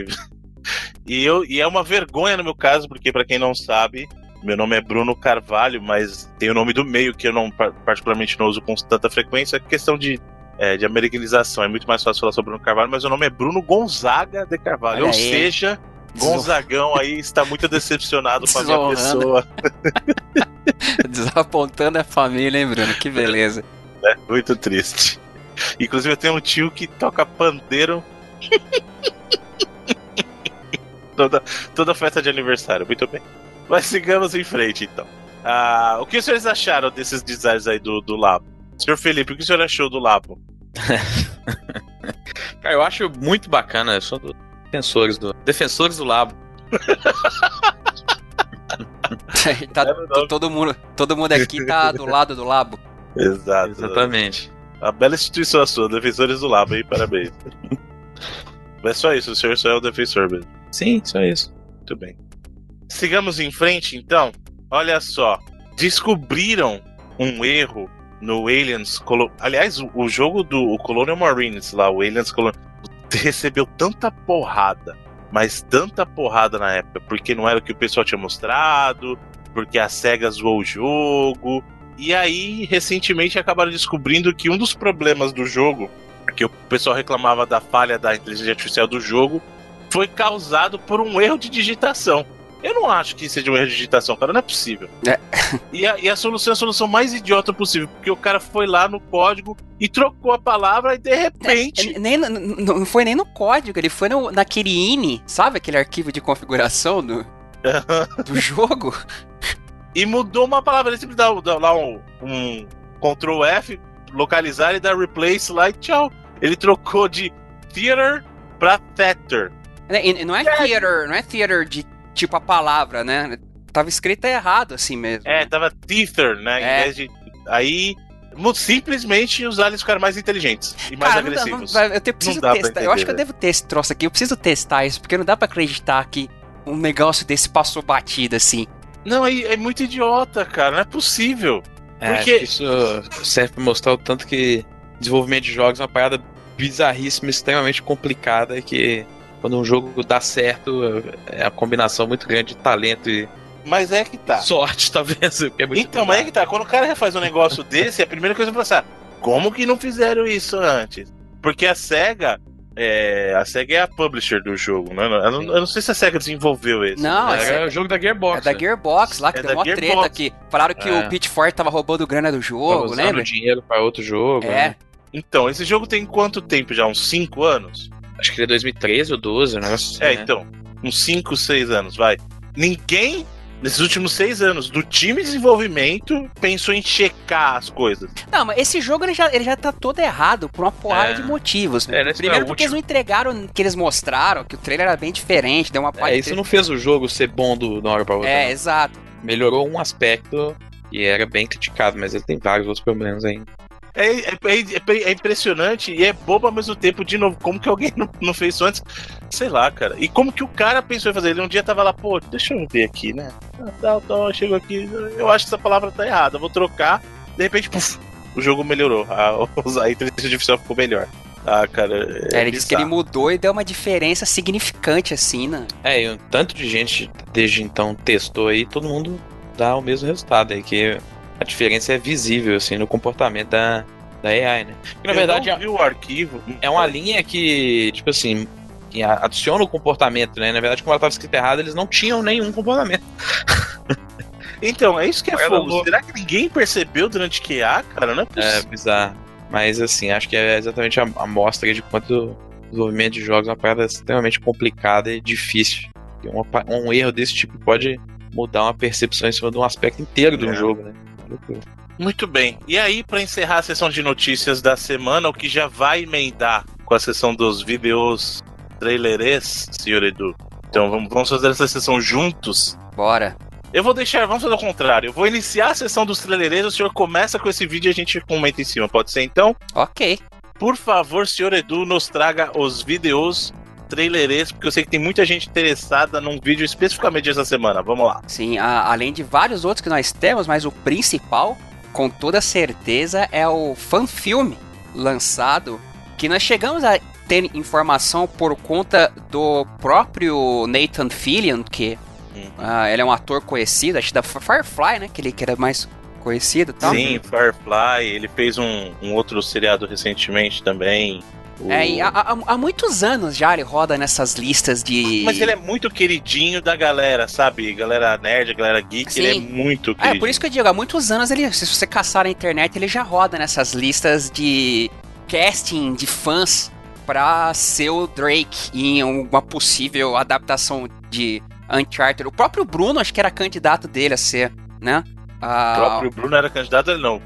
e- eu, e é uma vergonha no meu caso, porque pra quem não sabe, meu nome é Bruno Carvalho, mas tem o nome do meio que eu não par- particularmente não uso com tanta frequência, é questão de, é, de americanização. É muito mais fácil falar sobre Bruno Carvalho, mas o nome é Bruno Gonzaga de Carvalho. Olha Ou aí. seja, Gonzagão aí está muito decepcionado com a minha pessoa. Desapontando a família, hein, Bruno? Que beleza. né? Muito triste. Inclusive eu tenho um tio que toca pandeiro toda, toda festa de aniversário, muito bem. Mas sigamos em frente, então. Ah, o que os senhores acharam desses designs aí do, do Labo? Senhor Felipe, o que o senhor achou do Labo? Cara, eu acho muito bacana. Eu sou do defensores do, defensores do Labo. tá, é todo, mundo, todo mundo aqui tá do lado do Labo. Exato. Exatamente. A bela instituição a sua, defensores do Labo aí, parabéns. Mas só isso, o senhor só é o defensor mesmo. Sim, só isso. Muito bem. Sigamos em frente, então. Olha só. Descobriram um erro no Aliens. Colo... Aliás, o, o, jogo do o Colonial Marines lá, o Aliens Colonial, recebeu tanta porrada, mas tanta porrada na época, porque não era o que o pessoal tinha mostrado, porque a SEGA zoou o jogo. E aí, recentemente, acabaram descobrindo que um dos problemas do jogo, que o pessoal reclamava da falha da inteligência artificial do jogo, foi causado por um erro de digitação. Eu não acho que seja um erro de digitação, cara, não é possível. É. E, a, e a solução é a solução mais idiota possível, porque o cara foi lá no código e trocou a palavra e de repente. É, nem, não foi nem no código, ele foi no, naquele INI, sabe aquele arquivo de configuração do, do jogo? E mudou uma palavra, ele sempre dá, dá lá um, um Ctrl F, localizar e dá replace lá e tchau. Ele trocou de theater pra theater. É, não é theater, não é theater de tipo a palavra, né? Tava escrito errado assim mesmo. É, tava theater, né? É. Em vez de. Aí simplesmente os aliens ficaram mais inteligentes e mais Cara, agressivos. Dá, eu tenho, preciso testar. Eu acho que eu devo ter esse troço aqui. Eu preciso testar isso, porque não dá para acreditar que um negócio desse passou batido assim. Não, é, é muito idiota, cara. Não é possível. É, porque... isso serve pra mostrar o tanto que desenvolvimento de jogos é uma parada bizarríssima, extremamente complicada que quando um jogo dá certo, é a combinação muito grande de talento e. Mas é que tá. Sorte, talvez. É então, mas é que tá. Quando o cara faz um negócio desse, a primeira coisa é pensar: como que não fizeram isso antes? Porque a SEGA. É, a SEGA é a publisher do jogo, né? Eu não, eu não sei se a SEGA desenvolveu esse. Não, é, é o jogo da Gearbox. É da Gearbox lá, que é deu uma Gearbox. treta aqui. Falaram que é. o Pitchfork tava roubando grana do jogo, tava lembra? dinheiro para outro jogo. É. Né? Então, esse jogo tem quanto tempo já? Uns 5 anos? Acho que é 2013 ou 12, um negócio assim, É, né? então. Uns 5, 6 anos, vai. Ninguém nesses últimos seis anos do time de desenvolvimento pensou em checar as coisas. Não, mas esse jogo ele já, ele já tá todo errado por uma porrada é. de motivos. Né? É, Primeiro porque eles não entregaram que eles mostraram, que o trailer era bem diferente, deu uma É, isso não fez o jogo ser bom do, uma hora pra outra. É, não. exato. Melhorou um aspecto e era bem criticado, mas ele tem vários outros problemas ainda. É, é, é, é, impressionante e é bobo ao mesmo tempo, de novo, como que alguém não, não, fez isso antes? Sei lá, cara. E como que o cara pensou em fazer? Ele um dia tava lá, pô, deixa eu ver aqui, né? Ah, tá, tá, chego aqui, eu acho que essa palavra tá errada, vou trocar. De repente, puf, o jogo melhorou. A, a inteligência artificial ficou melhor. Ah, cara. É, é ele disse que ele mudou e deu uma diferença significante, assim, né? É, e um tanto de gente desde então testou aí, todo mundo dá o mesmo resultado aí, que a diferença é visível, assim, no comportamento da, da AI, né? Porque, na verdade, é o arquivo. É uma linha que, tipo assim, que adiciona o comportamento, né? Na verdade, como ela estava escrita errada, eles não tinham nenhum comportamento. então, é isso que é fogo. Será que ninguém percebeu durante QA, cara? Não é possível. É bizarro. Mas, assim, acho que é exatamente a amostra de quanto o desenvolvimento de jogos é uma parada extremamente complicada e difícil. E uma, um erro desse tipo pode mudar uma percepção em cima de um aspecto inteiro de um é. jogo, né? Muito bem. E aí, para encerrar a sessão de notícias da semana, o que já vai emendar com a sessão dos vídeos trailerês, senhor Edu. Então vamos, vamos fazer essa sessão juntos? Bora. Eu vou deixar, vamos fazer o contrário. Eu vou iniciar a sessão dos trailerês, o senhor começa com esse vídeo e a gente comenta em cima, pode ser então? Ok. Por favor, senhor Edu, nos traga os vídeos trailerês, porque eu sei que tem muita gente interessada num vídeo especificamente dessa semana. Vamos lá. Sim, a, além de vários outros que nós temos, mas o principal, com toda certeza, é o fanfilme lançado, que nós chegamos a ter informação por conta do próprio Nathan Fillion, que uh, ele é um ator conhecido, acho da Firefly, né? Que ele que era mais conhecido e tal. Sim, Firefly, ele fez um, um outro seriado recentemente também. O... É, há, há, há, muitos anos já ele roda nessas listas de. Mas ele é muito queridinho da galera, sabe? Galera nerd, galera geek, Sim. ele é muito queridinho. É, por isso que eu digo, há muitos anos ele, se você caçar na internet, ele já roda nessas listas de casting de fãs pra ser o Drake em uma possível adaptação de Uncharted. O próprio Bruno, acho que era candidato dele a ser, né? O próprio Bruno era candidato, não.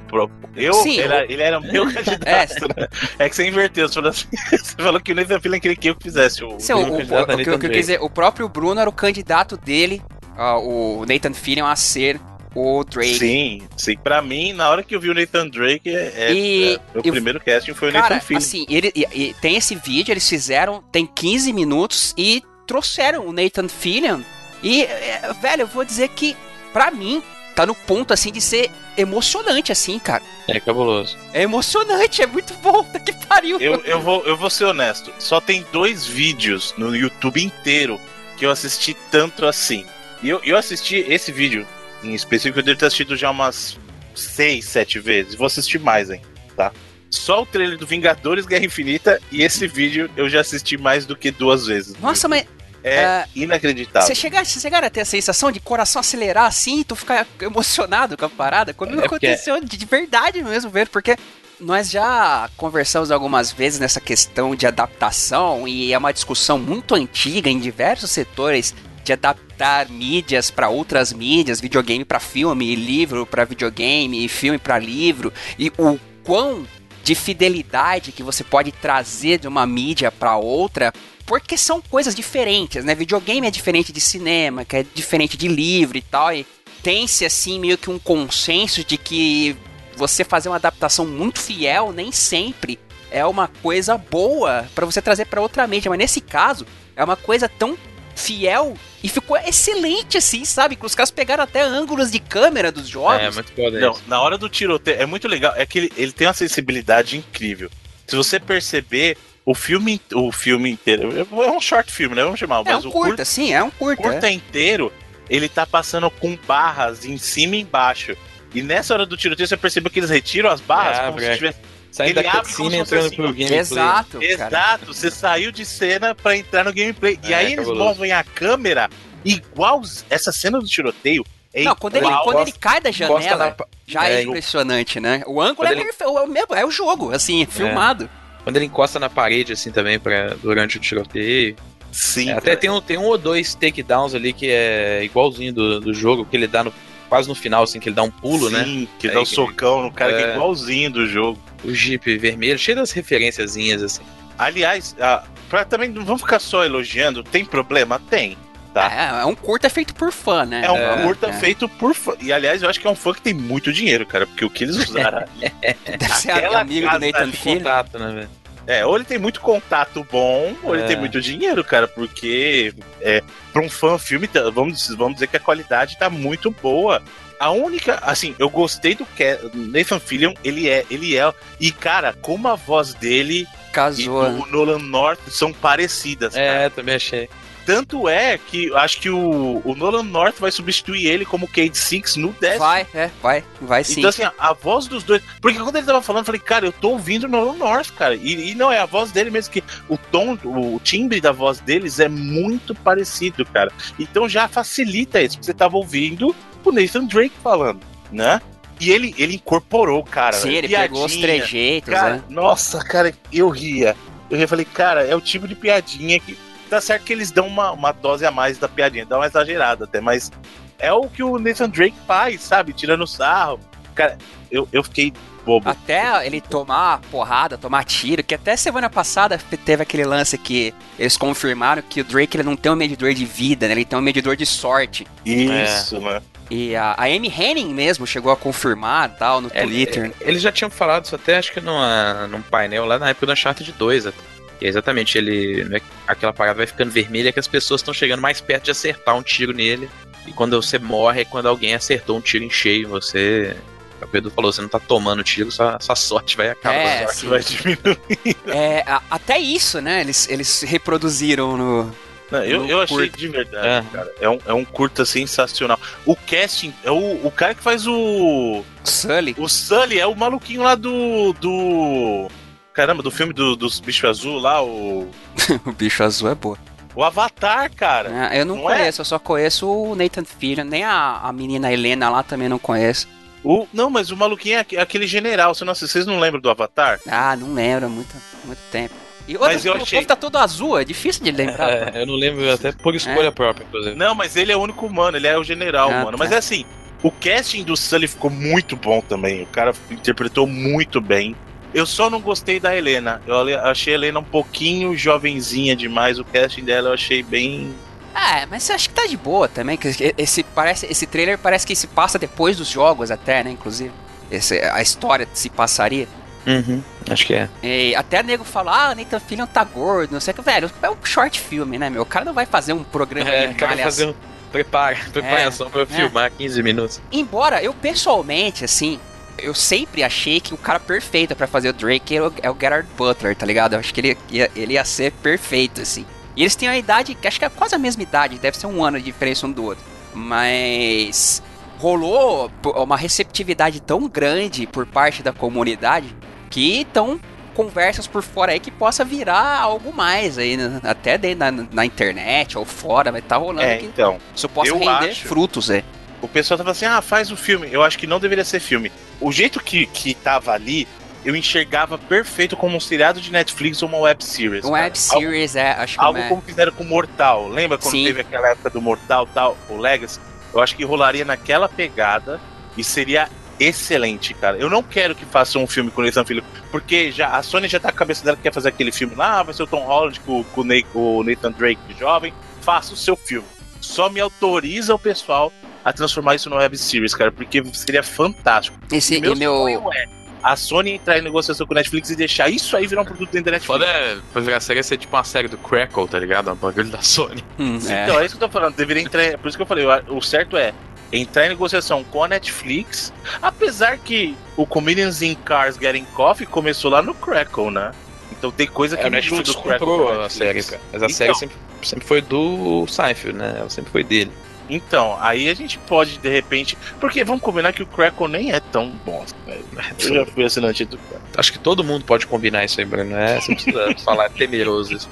Eu, Sim, ele, o... ele era meu candidato, é, né? É que você inverteu, você falou, assim, você falou que o Nathan Fillion queria que eu fizesse o, Sim, o, o, o, que eu quis dizer, o próprio Bruno era o candidato dele, uh, o Nathan Fillion, a ser o Drake. Sim, sim. Pra mim, na hora que eu vi o Nathan Drake, é, é e, é, meu primeiro casting foi o cara, Nathan Fillion. assim, ele, e, e, tem esse vídeo, eles fizeram, tem 15 minutos e trouxeram o Nathan Fillion. E, é, velho, eu vou dizer que, pra mim, tá no ponto, assim, de ser emocionante, assim, cara. É cabuloso. É emocionante, é muito bom, que pariu. Eu, eu, vou, eu vou ser honesto, só tem dois vídeos no YouTube inteiro que eu assisti tanto assim. E eu, eu assisti esse vídeo em específico, eu devo ter assistido já umas seis, sete vezes. Vou assistir mais, hein, tá? Só o trailer do Vingadores Guerra Infinita e esse vídeo eu já assisti mais do que duas vezes. Nossa, mas. É uh, inacreditável. Você chegar, a ter a sensação de coração acelerar assim e tu ficar emocionado com a parada? Comigo é aconteceu porque... de verdade mesmo, ver, porque nós já conversamos algumas vezes nessa questão de adaptação e é uma discussão muito antiga em diversos setores de adaptar mídias para outras mídias, videogame para filme, livro para videogame, filme para livro, e o quão de fidelidade que você pode trazer de uma mídia para outra, porque são coisas diferentes, né? Videogame é diferente de cinema, que é diferente de livro e tal, e tem-se assim meio que um consenso de que você fazer uma adaptação muito fiel nem sempre é uma coisa boa para você trazer para outra mídia, mas nesse caso é uma coisa tão fiel e ficou excelente, assim, sabe? Que os caras pegaram até ângulos de câmera dos jogos. É, muito foda Não, na hora do tiroteio, é muito legal. É que ele, ele tem uma sensibilidade incrível. Se você perceber, o filme, o filme inteiro. É um short filme, né? Vamos chamar. É mas um curta, curta, sim, é um curta. curta é. inteiro, ele tá passando com barras em cima e embaixo. E nessa hora do tiroteio você percebeu que eles retiram as barras é, como se tivesse Saindo da cutscene entrando assim, pro gameplay. Exato. Exato. Você saiu de cena para entrar no gameplay. É, e aí eles movem a câmera igual essa cena do tiroteio. É não, quando, ele, quando ele cai da janela, na... já é, é impressionante, né? O ângulo é, ele... é, mesmo, é o jogo, assim, é. filmado. Quando ele encosta na parede, assim, também, pra, durante o tiroteio. Sim. É, até tem um, tem um ou dois takedowns ali que é igualzinho do, do jogo, que ele dá no, quase no final, assim, que ele dá um pulo, Sim, né? Sim, que dá um socão no cara, que é igualzinho do jogo o Jeep vermelho, cheio das referenciazinhas assim. Aliás, ah, pra também não vamos ficar só elogiando, tem problema? Tem. Tá. É, é um curta feito por fã, né? É um é, curta é. feito por fã. E aliás, eu acho que é um fã que tem muito dinheiro, cara, porque o que eles usaram. Deve ser amigo do Nathan Filho. Contato, né, velho? É, ou ele tem muito contato bom, ou ele tem é. muito dinheiro, cara, porque é, pra um fã filme, tá, vamos, vamos dizer que a qualidade tá muito boa. A única, assim, eu gostei do que Nathan Fillion, ele é, ele é, e cara, como a voz dele Casou, e do né? Nolan North são parecidas. É, cara. também achei. Tanto é que acho que o, o Nolan North vai substituir ele como Cade Six no Death. Vai, é, vai, vai sim. Então, assim, a, voz dos dois. Porque quando ele tava falando, eu falei, cara, eu tô ouvindo o Nolan North, cara. E, e, não é a voz dele mesmo, que o tom, o timbre da voz deles é muito parecido, cara. Então já facilita isso, porque você tava ouvindo o Nathan Drake falando, né? E ele, ele incorporou, cara. Sim, ele piadinha. pegou os trejeitos, cara, né? Nossa, cara, eu ria. Eu ria, falei, cara, é o tipo de piadinha que. Tá certo que eles dão uma, uma dose a mais da piadinha, dá uma exagerada até, mas é o que o Nathan Drake faz, sabe? Tirando sarro. Cara, eu, eu fiquei bobo. Até ele tomar porrada, tomar tiro, que até semana passada teve aquele lance que eles confirmaram que o Drake ele não tem um medidor de vida, né? Ele tem um medidor de sorte. Isso, é. mano. E a, a Amy Henning mesmo chegou a confirmar tal no é, Twitter. É, eles já tinham falado isso até, acho que numa, num painel lá na época do Uncharted 2. Até. E é exatamente, ele. Né, aquela parada vai ficando vermelha que as pessoas estão chegando mais perto de acertar um tiro nele. E quando você morre é quando alguém acertou um tiro em cheio. Você o Pedro falou, você não tá tomando tiro, sua, sua sorte vai acabar. É, sorte vai diminuir. É, até isso, né? Eles, eles reproduziram no. Não, eu, eu achei de verdade, é. cara. É um, é um curta sensacional. O casting é o, o cara que faz o. Sully. O Sully é o maluquinho lá do. do. Caramba, do filme do, dos bichos azul lá, o. o bicho azul é boa. O Avatar, cara. Ah, eu não, não é? conheço, é? eu só conheço o Nathan Fillion, nem a, a menina Helena lá também não conheço. O, não, mas o maluquinho é aquele general. Você não, vocês não lembram do Avatar? Ah, não lembro, há muito, muito tempo. E outra, Mas eu o achei- povo tá todo azul, é difícil de lembrar. É, eu não lembro até por escolha própria, inclusive. Não, mas ele é o único humano, ele é o general, Ah, mano. tá. Mas é assim, o casting do Sully ficou muito bom também. O cara interpretou muito bem. Eu só não gostei da Helena. Eu achei a Helena um pouquinho jovenzinha demais. O casting dela eu achei bem. Ah, mas eu acho que tá de boa também, que esse, parece, esse trailer parece que se passa depois dos jogos até, né, inclusive. Esse, a história se passaria. Uhum, acho que é. E até nego fala, ah, Nathan Fillion tá gordo, não sei o que. Velho, é um short filme, né, meu? O cara não vai fazer um programa É, de o cara malhação. fazer um prepara, preparação pra filmar 15 minutos. Embora eu pessoalmente, assim, eu sempre achei que o cara perfeito pra fazer o Drake é o, é o Gerard Butler, tá ligado? Eu acho que ele ia, ele ia ser perfeito, assim. E eles têm uma idade, que acho que é quase a mesma idade, deve ser um ano de diferença um do outro. Mas rolou uma receptividade tão grande por parte da comunidade que estão conversas por fora aí que possa virar algo mais aí, né? até dentro na, na internet ou fora, vai estar rolando É, que então. isso possa render acho- frutos, é. O pessoal tava assim, ah, faz o filme. Eu acho que não deveria ser filme. O jeito que, que tava ali, eu enxergava perfeito como um seriado de Netflix ou uma web series. Um web series, é, acho que Algo é. como fizeram com Mortal. Lembra quando Sim. teve aquela época do Mortal tal, o Legacy? Eu acho que rolaria naquela pegada e seria excelente, cara. Eu não quero que faça um filme com o Nathan Fillion, porque já, a Sony já tá com a cabeça dela que quer fazer aquele filme lá, vai ser o Tom Holland com, com o Nathan Drake jovem. Faça o seu filme. Só me autoriza o pessoal a transformar isso numa web series, cara, porque seria fantástico. Esse meu, meu. sonho é a Sony entrar em negociação com o Netflix e deixar isso aí virar um produto dentro da Netflix. Foda é, pra virar série, ser tipo uma série do Crackle, tá ligado? Um bagulho da Sony. Hum, é. Então, é isso que eu tô falando. Deveria entrar. Por isso que eu falei, o certo é entrar em negociação com a Netflix. Apesar que o Comedians in Cars Getting Coffee começou lá no Crackle, né? Então tem coisa que É, a mudou Netflix do Crackle comprou a série, Netflix. cara. Mas a Então. série sempre, sempre foi do Seinfeld, né? Ela sempre foi dele. Então, aí a gente pode, de repente. Porque vamos combinar que o Crackle nem é tão bom. né? Eu já fui assinante do Crackle. Acho que todo mundo pode combinar isso aí, Bruno. É, você precisa falar é temeroso isso.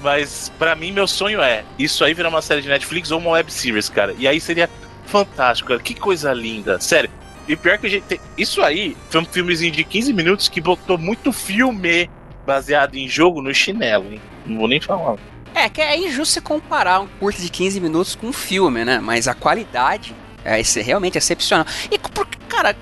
Mas pra mim, meu sonho é isso aí virar uma série de Netflix ou uma web series, cara. E aí seria fantástico, cara. Que coisa linda. Sério. E pior que a gente tem. Isso aí foi um filmezinho de 15 minutos que botou muito filme baseado em jogo no chinelo, hein? Não vou nem falar. É, que é injusto você comparar um curto de 15 minutos com um filme, né? Mas a qualidade é esse- realmente excepcional. E porque, cara,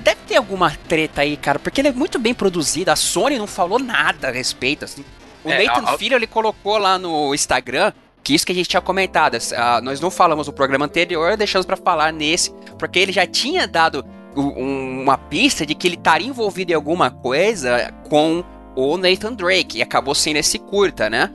deve ter alguma treta aí, cara, porque ele é muito bem produzido. A Sony não falou nada a respeito, assim. O É, Nathan a- Filho, ele colocou lá no Instagram que isso que a gente tinha comentado. ah, nós não falamos no programa anterior, deixamos pra falar nesse, porque ele já tinha dado um- uma pista de que ele estaria envolvido em alguma coisa com o Nathan Drake, e acabou sendo esse curta, né?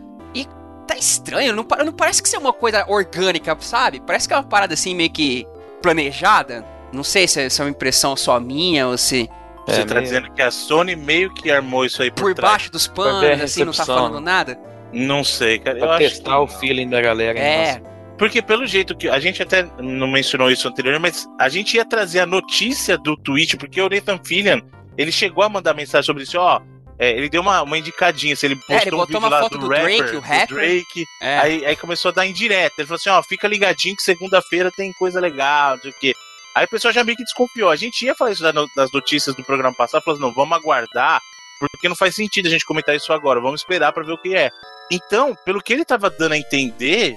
Tá estranho, não, não parece que isso é uma coisa orgânica, sabe? Parece que é uma parada assim meio que planejada. Não sei se é, se é uma impressão só minha ou se Você É, tá meio- dizendo que a Sony meio que armou isso aí por, por trás. baixo dos panos, assim, não tá falando nada. Não sei, cara. Eu Pra acho testar que o não. feeling da galera. É, relação- Porque pelo jeito que. A gente até não mencionou isso anteriormente, mas a gente ia trazer a notícia do tweet, porque o Nathan Fillion, ele chegou a mandar mensagem sobre isso, ó. É, ele deu uma, uma indicadinha, se ele postou É, ele um botou vídeo uma lá foto do Drake, o rapper. Drake, é. aí, aí começou a dar indireta. Ele falou assim, ó, fica ligadinho que segunda-feira tem coisa legal, não sei o quê. Aí o pessoal já meio que desconfiou. A gente ia falar isso das notícias do programa passado, falou assim, não, vamos aguardar, porque não faz sentido a gente comentar isso agora, vamos esperar pra ver o que é. Então, pelo que ele tava dando a entender,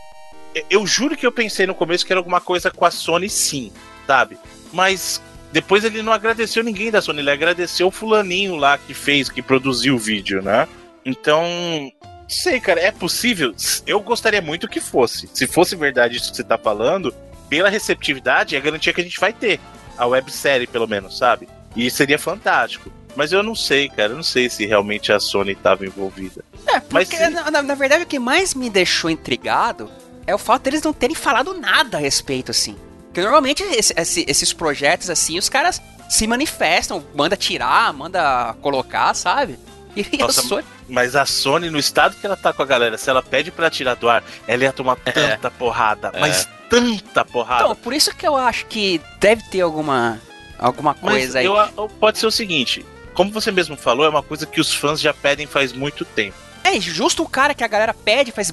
eu juro que eu pensei no começo que era alguma coisa com a Sony sim, sabe? Mas depois ele não agradeceu ninguém da Sony, ele agradeceu o fulaninho lá que fez, que produziu o vídeo, né? Então, sei, cara, é possível? Eu gostaria muito que fosse. Se fosse verdade isso que você tá falando, pela receptividade, é garantia que a gente vai ter. A websérie, pelo menos, sabe? E seria fantástico. Mas eu não sei, cara. Eu não sei se realmente a Sony estava envolvida. É, Mas porque se- na, na- na verdade o que mais me deixou intrigado é o fato deles não terem falado nada a respeito, assim. Porque normalmente esse- esse- esses projetos, assim, os caras se manifestam, manda tirar, manda colocar, sabe? E Nossa, a Sony- Mas a Sony, no estado que ela tá com a galera, se ela pede pra tirar do ar, ela ia tomar tanta porrada. É. Mas tanta porrada. Então, por isso que eu acho que deve ter alguma, alguma Mas coisa aí. eu, pode ser o seguinte: como você mesmo falou, é uma coisa que os fãs já pedem faz muito tempo. É justo o cara que a galera pede faz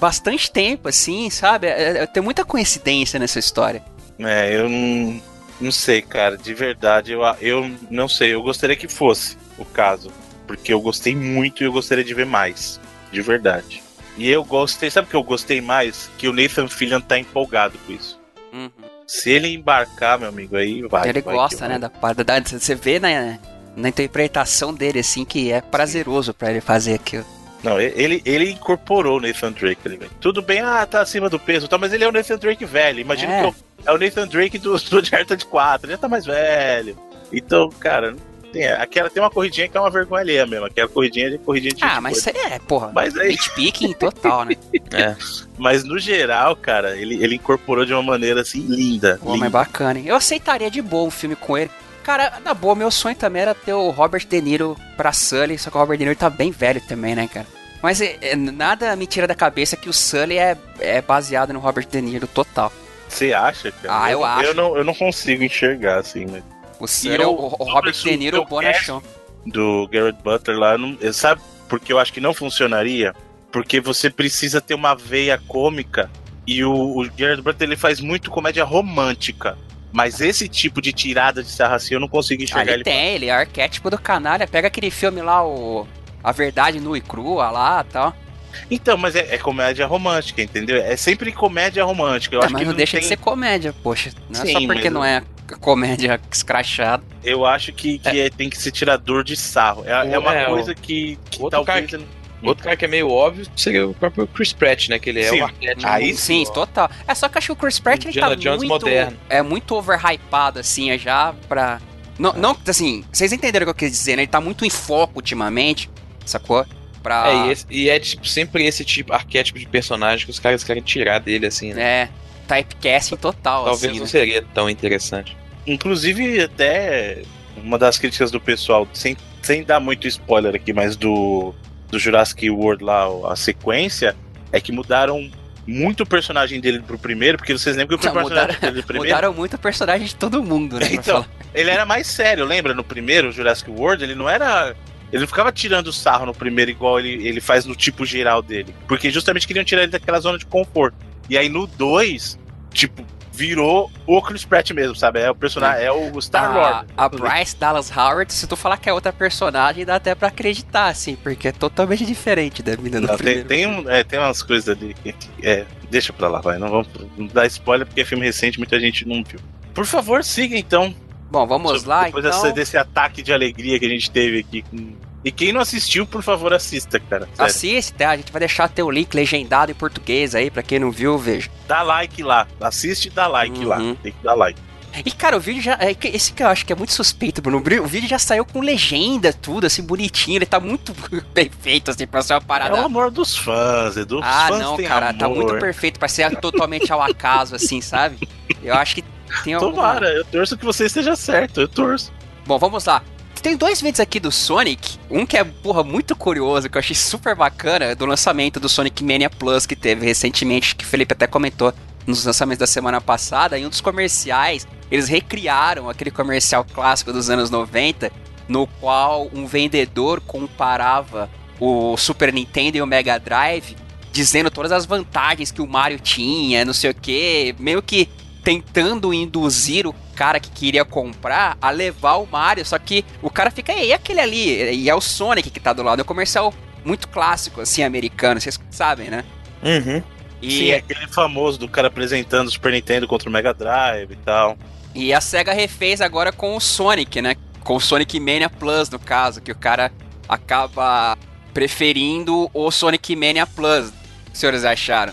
bastante tempo, assim, sabe? É- é- tem muita coincidência nessa história. É, eu não, não sei, cara. De verdade, eu, eu não sei. Eu gostaria que fosse o caso. porque eu gostei muito e eu gostaria de ver mais, de verdade. E eu gostei, sabe o que eu gostei mais? Que o Nathan Fillion tá empolgado com isso. Uhum. Se ele embarcar, meu amigo, aí vai. Ele vai gosta, né, da parada. da- Você vê na, na interpretação dele, assim, que é prazeroso pra ele fazer aquilo. Não, ele, ele incorporou o Nathan Drake ali, velho. Tudo bem, ah, tá acima do peso, tá, mas ele é o Nathan Drake velho. Imagina É. que eu- é o Nathan Drake do, do Uncharted 4, ele já tá mais velho. Então, cara, tem, aquela, tem uma corridinha que é uma vergonha alheia mesmo. Aquela corridinha de corridinha de Ah, mas isso aí é, porra, Mas aí, nitpicking total, né? mas no geral, cara, ele, ele incorporou de uma maneira assim linda. Pô, mas linda. bacana, hein? Eu aceitaria de boa um filme com ele. Cara, na boa, meu sonho também era ter o Robert De Niro pra Sully, só que o Robert De Niro tá bem velho também, né, cara? Mas é, é, nada me tira da cabeça que o Sully é, é baseado no Robert De Niro total. Você acha, cara? Ah, eu acho. Eu não, eu não consigo enxergar, assim, mas O Sully é o, o Robert De Niro eu bonachão. do Garrett Butler lá, não, sabe porque eu acho que não funcionaria? Porque você precisa ter uma veia cômica e o, o Garrett Butler ele faz muito comédia romântica. Mas esse tipo de tirada de sarra assim, eu não consigo Ah, enxergar ele tem, ele é arquétipo do canalha. Pega aquele filme lá, o A Verdade Nua e Crua lá e tal. Então, mas é, é comédia romântica, entendeu? É sempre comédia romântica. Eu Ah, acho mas que não deixa tem... de ser comédia, poxa. Não é Sim, só porque não é comédia escrachada. Eu acho que, que é- tem que ser tirador de sarro. É, é uma É, coisa que, que talvez. cara Outro cara que é meio óbvio seria o próprio Chris Pratt, né? Que ele é Sim. o arquétipo. Aí sim, ó. total. É só que eu acho que o Chris Pratt ele tá Indiana Jones muito moderno. é muito overhypado assim, é já pra não, não assim, vocês entenderam o que eu quis dizer, né? Ele tá muito em foco ultimamente, sacou? Pra É, e, esse- e é tipo, sempre esse tipo, arquétipo de personagem que os caras querem tirar dele, assim, né? é, typecasting total Talvez assim, não né? seria tão interessante. Inclusive, até uma das críticas do pessoal, sem, sem dar muito spoiler aqui, mas do, do Jurassic World lá, a sequência, é que mudaram muito o personagem dele pro primeiro, porque vocês lembram que o Não, personagem mudaram- dele primeiro. Mudaram muito o personagem de todo mundo, né? Então, ele era mais sério, lembra? No primeiro, Jurassic World, ele não era. Ele não ficava tirando sarro no primeiro, igual ele, ele faz no tipo geral dele. Porque justamente queriam tirar ele daquela zona de conforto. E aí no 2, tipo, virou o Chris Pratt mesmo, sabe? É o personagem, é o Star Lord. a, a Bryce Dallas Howard, se tu falar que é outra personagem, dá até pra acreditar, assim, porque é totalmente diferente da mina do Não, tem, primeiro. tem, um- é, tem umas coisas ali que. É, deixa pra lá, vai. Não vamos não dar spoiler porque é filme recente, muita gente não viu. Por favor, siga então. Bom, vamos lá, Depois então. dessa- desse ataque de alegria que a gente teve aqui. com- E quem não assistiu, por favor, assista, cara. Sério. Assiste, tá? A gente vai deixar teu link legendado em português aí, pra quem não viu, veja. Dá like lá. Assiste e dá like lá. Uhum. Tem que dar like. E, cara, o vídeo já. é Esse que eu acho que é muito suspeito, Bruno. O vídeo já saiu com legenda, tudo, assim, bonitinho. Ele tá muito bem feito, assim, pra ser uma É parada. o amor dos fãs, Edu. Ah, fãs não, cara, tá amor. muito perfeito pra ser totalmente ao acaso, assim, sabe? Eu acho que tem alguma... Tomara, eu torço que você esteja certo, eu torço. Bom, vamos lá. Tem dois vídeos aqui do Sonic. Um que é, porra, muito curioso, que eu achei super bacana, do lançamento do Sonic Mania Plus que teve recentemente, que o Felipe até comentou nos lançamentos da semana passada. Em um dos comerciais, eles recriaram aquele comercial clássico dos anos 90, no qual um vendedor comparava o Super Nintendo e o Mega Drive, dizendo todas as vantagens que o Mario tinha, não sei o que, meio que tentando induzir o cara que queria comprar a levar o Mario, só que o cara fica, e aquele ali? E é o Sonic que tá do lado. É um comercial muito clássico, assim, americano, vocês sabem, né? Uhum. E, Sim, é aquele famoso do cara apresentando o Super Nintendo contra o Mega Drive e tal. e a SEGA refez agora com o Sonic, né? Com o Sonic Mania Plus, no caso, que o cara acaba preferindo o Sonic Mania Plus. O que os senhores acharam?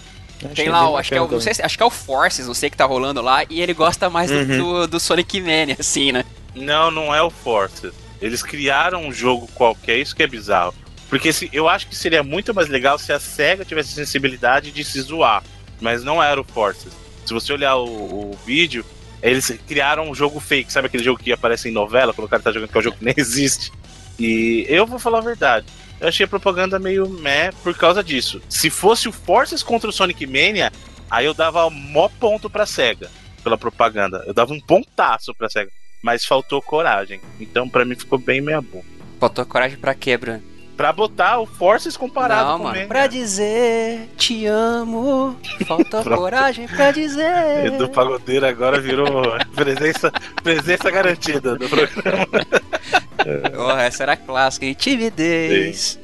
Tem lá, o- acho que, é o, não sei se- acho que é o Forces, não sei que tá rolando lá, e ele gosta mais do- Uhum. do, do Sonic Mania, assim, né? Não, não é o Forces. Eles criaram um jogo qualquer, isso que é bizarro. Porque se, eu acho que seria muito mais legal se a SEGA tivesse sensibilidade de se zoar. Mas não era o Forces. Se você olhar o, o vídeo, eles criaram um jogo fake. Sabe aquele jogo que aparece em novela, quando o cara tá jogando, que é um jogo que nem existe? E eu vou falar a verdade. Eu achei a propaganda meio meh por causa disso. Se fosse o Forces contra o Sonic Mania, aí eu dava mó ponto pra SEGA pela propaganda. Eu dava um pontaço pra SEGA. Mas faltou coragem. Então, pra mim, ficou bem meia boca. Faltou coragem pra quê, Bruno? Pra botar o Forces comparado Não, com o mano. Mania. Pra dizer te amo, falta coragem pra dizer. Edu Pagodeiro agora virou presença, presença garantida do programa. oh, essa era clássica, hein? Timidez.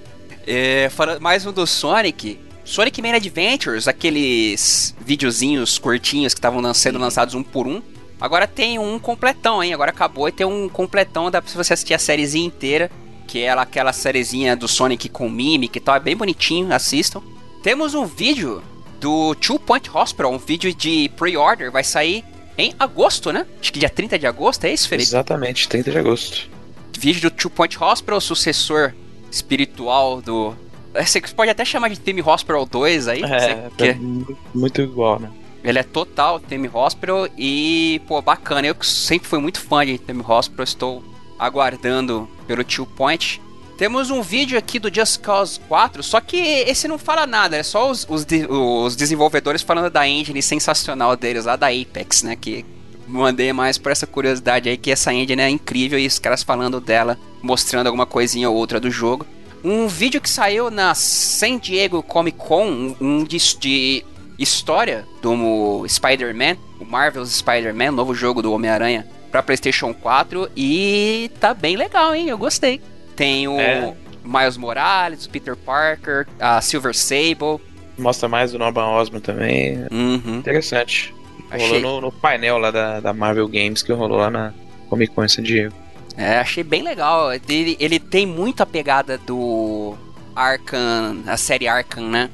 É, mais um do Sonic. Sonic Man Adventures, aqueles videozinhos curtinhos que estavam sendo lançados um por um. Agora tem um completão, hein? Agora acabou e tem um completão, dá pra você assistir a sériezinha inteira. Que é aquela sériezinha do Sonic com Mimic e tal, é bem bonitinho, assistam. Temos um vídeo do Two Point Hospital, um vídeo de pre-order, vai sair em agosto, né? Acho que dia 30 de agosto, é isso, Felipe? Exatamente, 30 de agosto. Vídeo do Two Point Hospital, sucessor espiritual do. Você pode até chamar de Team Hospital 2 aí. É, é muito igual, né? Ele é total Team Hospital e, pô, bacana. Eu sempre fui muito fã de Team Hospital, estou aguardando pelo Two Point. Temos um vídeo aqui do Just Cause 4, só que esse não fala nada, é só os, os, os desenvolvedores falando da engine sensacional deles lá da Apex, né? Que mandei mais por essa curiosidade aí, que essa engine é incrível e os caras falando dela, mostrando alguma coisinha ou outra do jogo. Um vídeo que saiu na San Diego Comic Con, um de, de história do Spider-Man, o Marvel's Spider-Man, novo jogo do Homem-Aranha para PlayStation 4 e tá bem legal, hein? Eu gostei. Tem o é. Miles Morales, o Peter Parker, a Silver Sable. Mostra mais do Norman Osborn também. Uhum. Interessante. Achei... Rolou no, no, painel lá da, da Marvel Games que rolou lá na Comic Con San Diego. É, achei bem legal. Ele, ele tem muita pegada do Arkham, a série Arkham, né?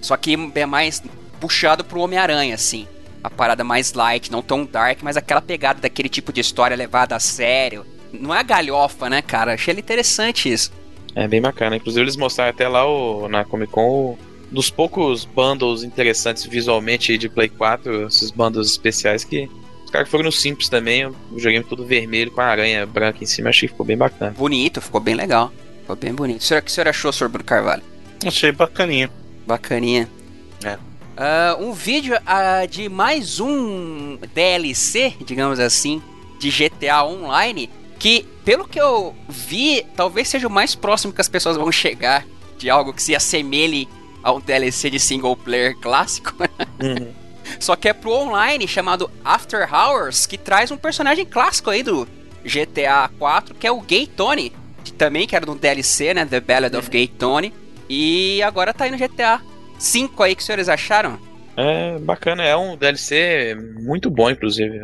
Só que é mais puxado pro Homem-Aranha, assim. A parada mais light, não tão dark, mas aquela pegada daquele tipo de história levada a sério. Não é galhofa, né, cara? Achei interessante isso. É bem bacana. Inclusive, eles mostraram até lá o, na Comic Con dos poucos bundles interessantes visualmente de Play 4, esses bundles especiais que os caras foram no Simples também, o joguei todo vermelho com a aranha branca em cima, achei que ficou bem bacana. Bonito, ficou bem legal. Ficou bem bonito. O que o senhor achou, Sr. Bruno Carvalho? Achei bacaninha. Bacaninha. É. Uh, um vídeo uh, de mais um DLC, digamos assim, de GTA Online que, pelo que eu vi, talvez seja o mais próximo que as pessoas vão chegar de algo que se assemelhe a um DLC de single player clássico. Uhum. Só que é pro online chamado After Hours, que traz um personagem clássico aí do GTA 4, que é o Gay Tony, que também que era no DLC, né, The Ballad of Gay Tony, e agora tá aí no GTA 5 aí que os senhores acharam? É bacana, é um DLC muito bom, inclusive,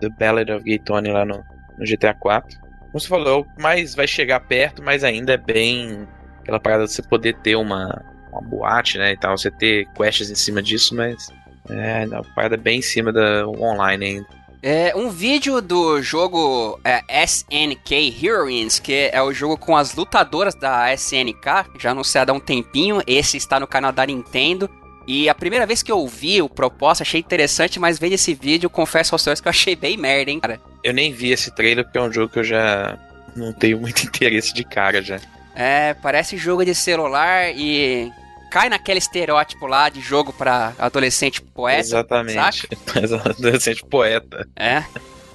The Ballad of Gay Tony lá no, no GTA 4 como você falou, mais vai chegar perto, mas ainda é bem aquela parada de você poder ter uma, uma boate, né, e tal, você ter quests em cima disso, mas é uma parada bem em cima da online ainda. É um vídeo do jogo é, SNK Heroines, que é o jogo com as lutadoras da SNK, já anunciado há um tempinho. Esse está no canal da Nintendo. E a primeira vez que eu vi o propósito, achei interessante, mas vendo esse vídeo, confesso aos senhores que eu achei bem merda, hein, cara. Eu nem vi esse trailer porque é um jogo que eu já não tenho muito interesse de cara já. É, parece jogo de celular e cai naquele estereótipo lá de jogo para adolescente poeta. Exatamente. adolescente poeta. É.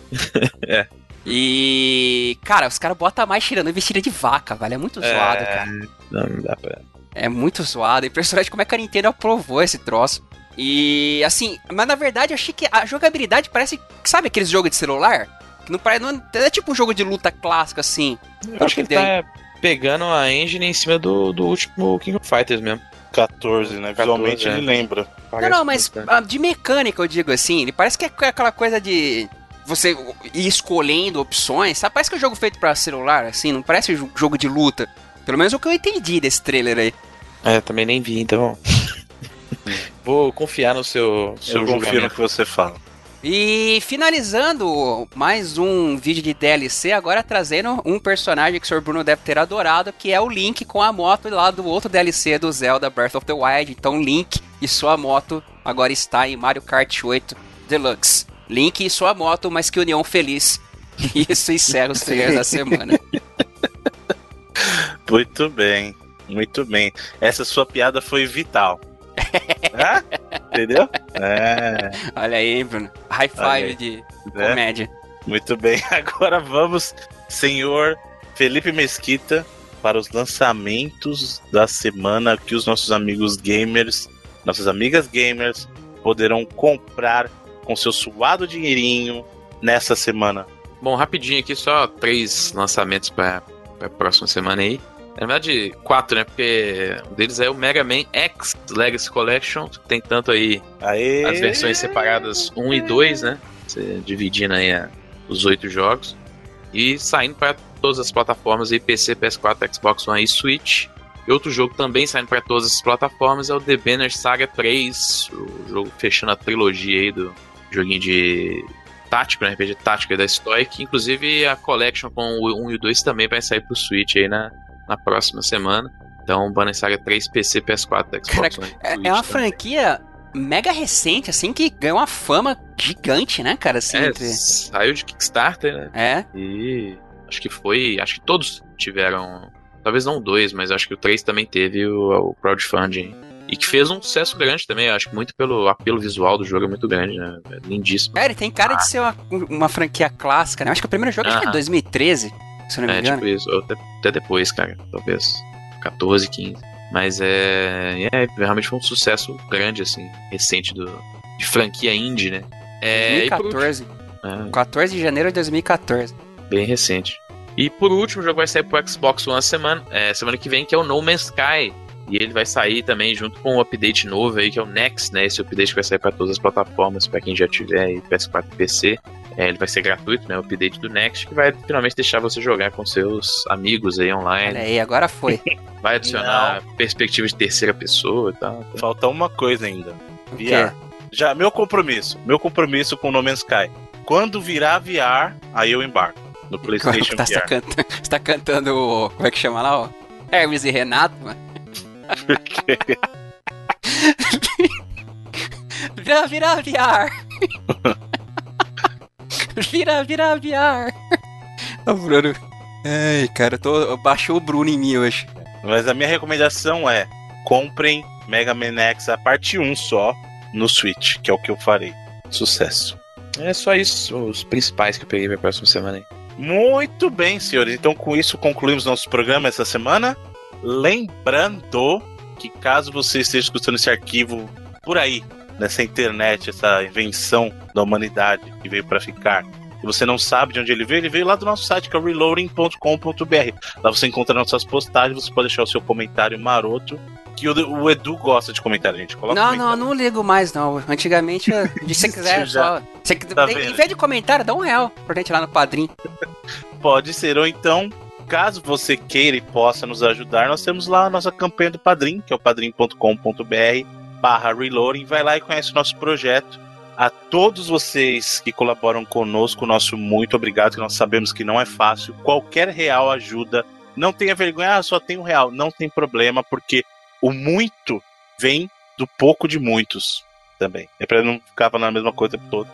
é. E, cara, os caras botam mais tirando vestida de vaca, velho. É muito zoado, é... cara. Não, não dá pra. É muito zoado. Impressionante como é que a Nintendo aprovou esse troço. E assim, mas na verdade eu achei que a jogabilidade parece. Sabe aqueles jogos de celular? Que não parece. Não é tipo um jogo de luta clássico assim. Eu acho que ele tá pegando a engine em cima do, do último King of Fighters mesmo. 14, né? 14, Visualmente é. ele lembra. Parece não, não, mas de mecânica eu digo assim, ele parece que é aquela coisa de você ir escolhendo opções, sabe? Parece que é um jogo feito para celular, assim, não parece um jogo de luta. Pelo menos o que eu entendi desse trailer aí. É, também nem vi, então. Vou confiar no seu, seu Eu confio no que você fala. E finalizando mais um vídeo de DLC, agora trazendo um personagem que o Sr. Bruno deve ter adorado, que é o Link com a moto lá do outro DLC do Zelda Breath of the Wild. Então Link e sua moto agora está em Mario Kart 8 Deluxe. Link e sua moto, mas que união feliz. E isso encerra os trailers da semana. Muito bem. Muito bem. Essa sua piada foi vital. Ah? Entendeu? É. Olha aí, Bruno. High five de é. comédia. Muito bem. Agora vamos, senhor Felipe Mesquita, para os lançamentos da semana que os nossos amigos gamers, nossas amigas gamers, poderão comprar com seu suado dinheirinho nessa semana. Bom, rapidinho aqui, só três lançamentos para pra próxima semana aí. Na verdade, quatro, né? Porque um deles é o Mega Man X Legacy Collection, que tem tanto aí Aê. as versões separadas 1 e 2, né? Você dividindo aí a- os oito jogos. E saindo para todas as plataformas aí, PC, PS4, Xbox One e Switch. E outro jogo também saindo para todas as plataformas é o The Banner Saga 3, o jogo fechando a trilogia aí do joguinho de tático, né? RPG tático da Stoic. Inclusive a Collection com o 1 e o 2 também vai sair pro Switch aí na, na próxima semana. Então, Banner Saga 3, PC, PS4, Xbox One. É, Switch é uma também. franquia mega recente, assim, que ganhou uma fama gigante, né, cara? Assim, É, entre- saiu de Kickstarter, né? é. E acho que foi. Acho que todos tiveram. Talvez não dois, mas acho que o 3 também teve o, o crowdfunding. E que fez um sucesso grande também, acho que muito pelo apelo visual do jogo, é muito grande, né? É lindíssimo. É, ele tem cara de ser uma, uma franquia clássica, né? Acho que o primeiro jogo acho que é Aham. 2013, se não me É, engano. tipo isso, ou até, até depois, cara. Talvez 14, 15. Mas é, é. Realmente foi um sucesso grande, assim, recente do, de franquia indie, né? É, e por último- 2014. é, 14 de janeiro de 2014. bem recente. E por último, o jogo vai sair pro Xbox One semana, é, semana que vem, que é o No Man's Sky. E ele vai sair também junto com um update novo aí, que é o Next, né? Esse update que vai sair para todas as plataformas, para quem já tiver aí PS4 e PC. É, ele vai ser gratuito, né? O update do Next, que vai finalmente deixar você jogar com seus amigos aí Olha online. aí, agora foi. Vai adicionar perspectiva de terceira pessoa e tal. Falta uma coisa ainda. Quê? VR. Já, meu compromisso. Meu compromisso com o No Man's Sky. Quando virar VR, aí eu embarco. No PlayStation Tá, você, tá VR. cantando, você tá cantando. o- Como é que chama lá, ó? Hermes e Renato, mano. Vira, vira VR. Vira, vira VR. Ô, Bruno. Ai, cara, eu tô, baixou o Bruno em mim hoje. Mas a minha recomendação é: comprem Mega Man X a parte 1 só no Switch, que é o que eu farei. Sucesso. É só isso, os principais que eu peguei pra próxima semana aí. Muito bem, senhores. Então, com isso, concluímos nosso programa essa semana. Lembrando que, caso você esteja escutando esse arquivo por aí, nessa internet, essa invenção da humanidade que veio para ficar, e você não sabe de onde ele veio, ele veio lá do nosso site, que é reloading.com.br. Lá você encontra nossas postagens, você pode deixar o seu comentário maroto. Que o, o Edu gosta de comentar, gente. Coloca Não, comentário. não, não ligo mais, não. Antigamente, se você quiser, Já. só. Você, Tá em vez de comentário, dá um real pra gente lá no padrinho. Pode ser, ou então, caso você queira e possa nos ajudar, nós temos lá a nossa campanha do Padrim, que é o padrim.com.br barra reloading. Vai lá e conhece o nosso projeto. A todos vocês que colaboram conosco, nosso muito obrigado, que nós sabemos que não é fácil. Qualquer real ajuda. Não tenha vergonha, ah, só tem um real. Não tem problema, porque o muito vem do pouco de muitos também. É para não ficar falando a mesma coisa todo.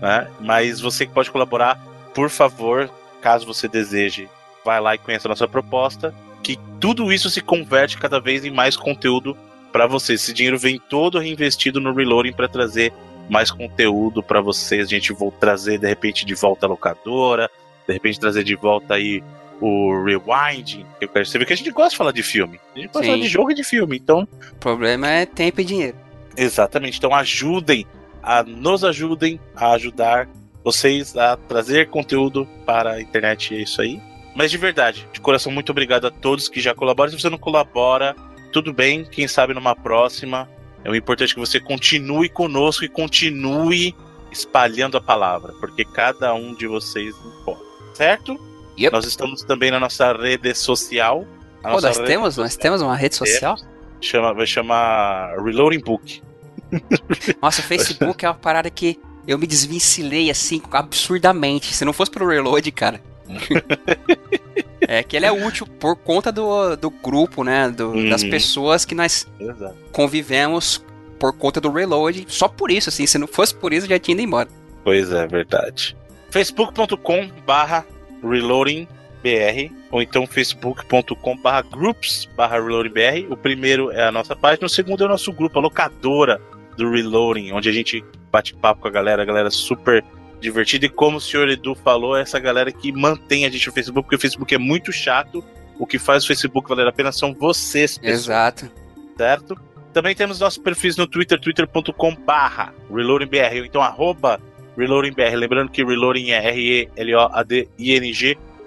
Né? Mas você que pode colaborar, por favor, caso você deseje, vai lá e conheça a nossa proposta, que tudo isso se converte cada vez em mais conteúdo para vocês. Esse dinheiro vem todo reinvestido no Reloading para trazer mais conteúdo para vocês. A gente vai trazer de repente de volta a locadora, de repente trazer de volta aí o Rewinding. eu quero- Você vê que a gente gosta de falar de filme. A gente gosta de falar de jogo e de filme. Então, O problema é tempo e dinheiro. Exatamente. Então ajudem, a, nos ajudem a ajudar vocês a trazer conteúdo para a internet. É isso aí. Mas de verdade, de coração, muito obrigado a todos que já colaboram. Se você não colabora, tudo bem. Quem sabe numa próxima. É o importante que você continue conosco e continue espalhando a palavra, porque cada um de vocês importa, certo? Yep. Nós estamos também na nossa rede social. Nossa nós rede temos, nós temos uma rede social? chama, vai chamar Reloading Book. Nossa, o Facebook é uma parada que eu me desvincilei assim absurdamente. Se não fosse pro reload, cara. é que ele é útil por conta do, do grupo, né? do- das Uhum. pessoas que nós Exato. convivemos por conta do reload. Só por isso, assim. Se não fosse por isso, eu já tinha ido embora. Pois é, verdade. facebook.com barra reloadingbr ou então facebook.com barra groups barra reloadingbr. O primeiro é a nossa página, o segundo é o nosso grupo, a locadora do Reloading, onde a gente bate papo com a galera, a galera super divertida. E como o senhor Edu falou, é essa galera que mantém a gente no Facebook, porque o Facebook é muito chato. O que faz o Facebook valer a pena são vocês, pessoas Exato. certo? Também temos nossos perfis no Twitter, twitter.com barra reloadingbr, ou então arroba reloadingbr. Lembrando que reloading é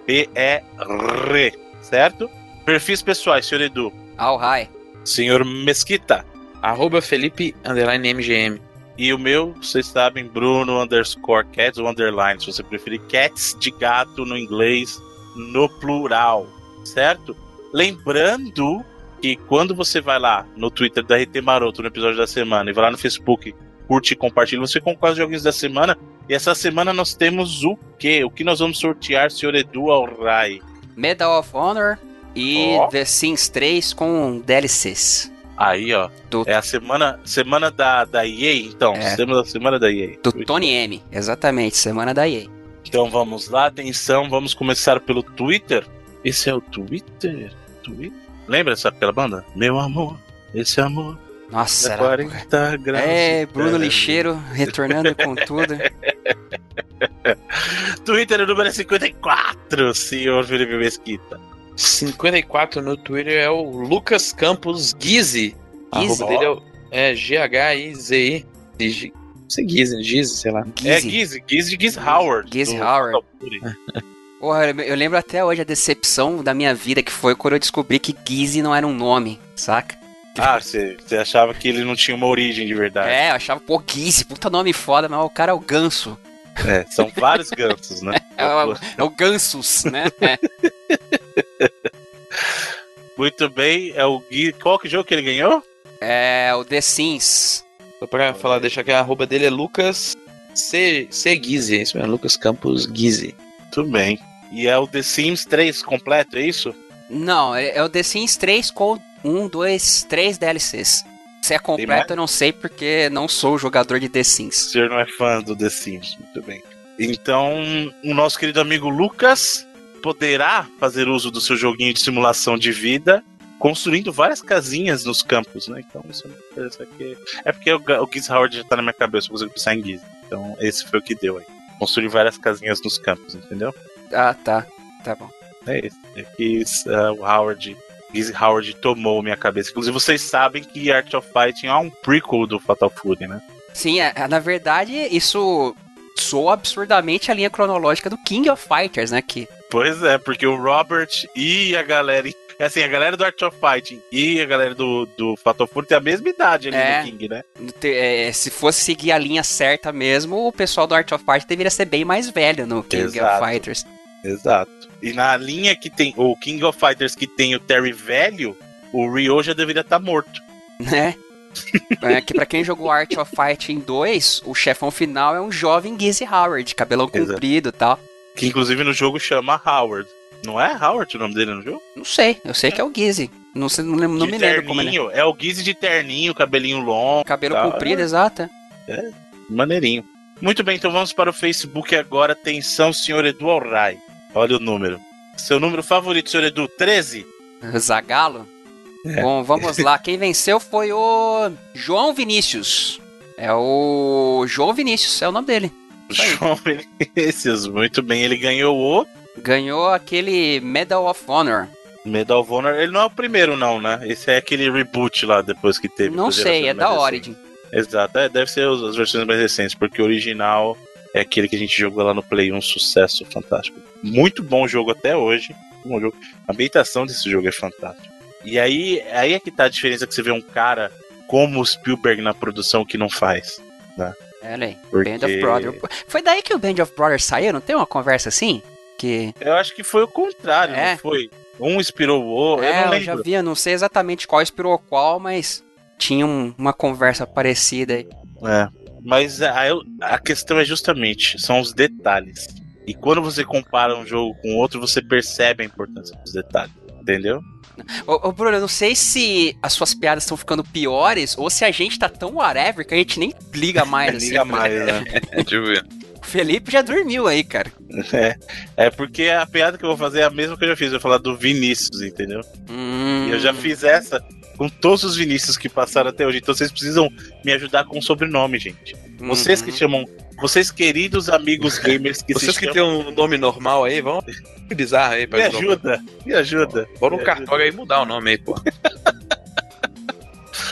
R-E-L-O-A-D-I-N-G-B-E-R. certo? Perfis pessoais, senhor Edu. All high. Senhor Mesquita. Arroba Felipe underline MGM. E o meu, vocês sabem, Bruno underscore cats ou underline, se você preferir, cats de gato no inglês, no plural, certo? Lembrando que quando você vai lá no Twitter da RT Maroto no episódio da semana e vai lá no Facebook, curte e compartilha, você concorre os joguinhos da semana. E essa semana nós temos o quê? O que nós vamos sortear, senhor Edu Alray? Medal of Honor e Ó. The Sims 3 com DLCs. Aí, ó. Do- É a semana, semana da, da EA, então. É. Semana, semana da EA. Do Tony M. Exatamente, semana da EA. Então vamos lá, atenção, vamos começar pelo Twitter. Esse é o Twitter? Twitter? Lembra essa aquela banda? Meu amor, esse amor Nossa, é era... 40 graus. É, Bruno. Lixeiro retornando com tudo. Twitter número 54, senhor Felipe Mesquita. 54 no Twitter é o Lucas Campos Guizzi? arroba dele é, o- é G-H-I-Z-I. G- Não sei Guizi, Gizi, sei lá. É Gizzy. Gizzy, Gizzy Giz Howard. Giz do Howard. Porra, eu lembro até hoje a decepção da minha vida que foi quando eu descobri que Gizzy não era um nome, saca? Ah, você você achava que ele não tinha uma origem de verdade. É, eu achava, pô, Gizzy, puta nome foda, mas o cara é o ganso. É, são vários gansos, né? É o, é o Gansus, né? É. Muito bem, é o Gui. Qual que jogo que ele ganhou? É o The Sims. Só pra falar, deixar que a arroba dele é Lucas C, C Guizi. É isso mesmo, Lucas Campos Guizi. Tudo bem. E é o The Sims 3 completo, é isso? Não, é, é o The Sims 3 com 1, 2, 3 DLCs. Se é completo, eu não sei porque não sou jogador de The O Sims. senhor não é fã do The Sims, muito bem. Então, o nosso querido amigo Lucas poderá fazer uso do seu joguinho de simulação de vida, construindo várias casinhas nos campos, né? Então, isso é que... É porque o, Giz Howard já tá na minha cabeça, eu consigo pensar em Giz. Então, esse foi o que deu aí. Construir várias casinhas nos campos, entendeu? Ah, tá. Tá bom. É isso. É que uh, o Howard, Giz Howard tomou minha cabeça. Inclusive, vocês sabem que Art of Fighting é um prequel do Fatal Fury, né? Sim, é- é, na verdade, isso soa absurdamente a linha cronológica do King of Fighters, né? Que Pois é, porque o Robert e a galera. É assim, a galera do Art of Fighting e a galera do, do Fatal Fury tem a mesma idade ali É. no King, né? te- é, se fosse seguir a linha certa mesmo, o pessoal do Art of Fight deveria ser bem mais velho no King Exato. of Fighters. Exato. E na linha que tem o King of Fighters que tem o Terry velho, o Ryo já deveria estar morto. né? é que pra quem jogou Art of Fighting 2, o chefão final é um jovem Gizzy Howard, cabelão Exato. comprido e tal. Que inclusive no jogo chama Howard. Não é Howard o nome dele no jogo? Não sei, eu sei que é o Gizzy. Não, sei, não, lembro- não me lembro como ele é. terninho, é. o Gizzy de terninho, cabelinho longo, Cabelo Tá. comprido, exato. maneirinho. Muito bem, então vamos para o Facebook agora. Atenção, senhor Edu Alray. Olha o número. Seu número favorito, senhor Edu, 13? Zagalo. É. Bom, vamos lá. Quem venceu foi o João Vinícius. É o João Vinícius, é o nome dele. Aí. João Vinícius, muito bem. Ele ganhou o Ganhou aquele Medal of Honor. Medal of Honor. Ele não é o primeiro, não, né? Esse é aquele reboot lá depois que teve. Não sei, é da Origin. Exato, é, deve ser as versões mais recentes, porque o original é aquele que a gente jogou lá no Play 1, sucesso fantástico. Muito bom jogo até hoje. Bom jogo. A ambientação desse jogo é fantástica. E aí, aí é que tá a diferença que você vê um cara como o Spielberg na produção que não faz. É, olha aí. Porque- Band of Brothers. Foi daí que o Band of Brothers saiu? Não tem uma conversa assim? Que. Eu acho que foi o contrário, É. não foi? Um inspirou o outro, eu é, não eu já vi, eu não sei exatamente qual inspirou qual, mas tinha um- uma conversa parecida aí. É. Mas a, a questão é justamente, são os detalhes. E quando você compara um jogo com outro, você percebe a importância dos detalhes. Entendeu? Ô, ô, Bruno, eu não sei se as suas piadas estão ficando piores ou se a gente tá tão whatever que a gente nem liga mais. assim. Liga mais, né? Deixa eu ver. O Felipe já dormiu aí, cara. É, é porque a piada que eu vou fazer é a mesma que eu já fiz. Eu vou falar do Vinícius, entendeu? Hum, E eu já fiz essa com todos os Vinícius que passaram até hoje. Então vocês precisam me ajudar com o sobrenome, gente. Vocês que uhum. chamam. Vocês queridos amigos gamers que Vocês que tem um nome normal aí, vão. Que bizarro aí, Me ajuda, me ajuda. Bora no cartório aí mudar o nome aí, pô.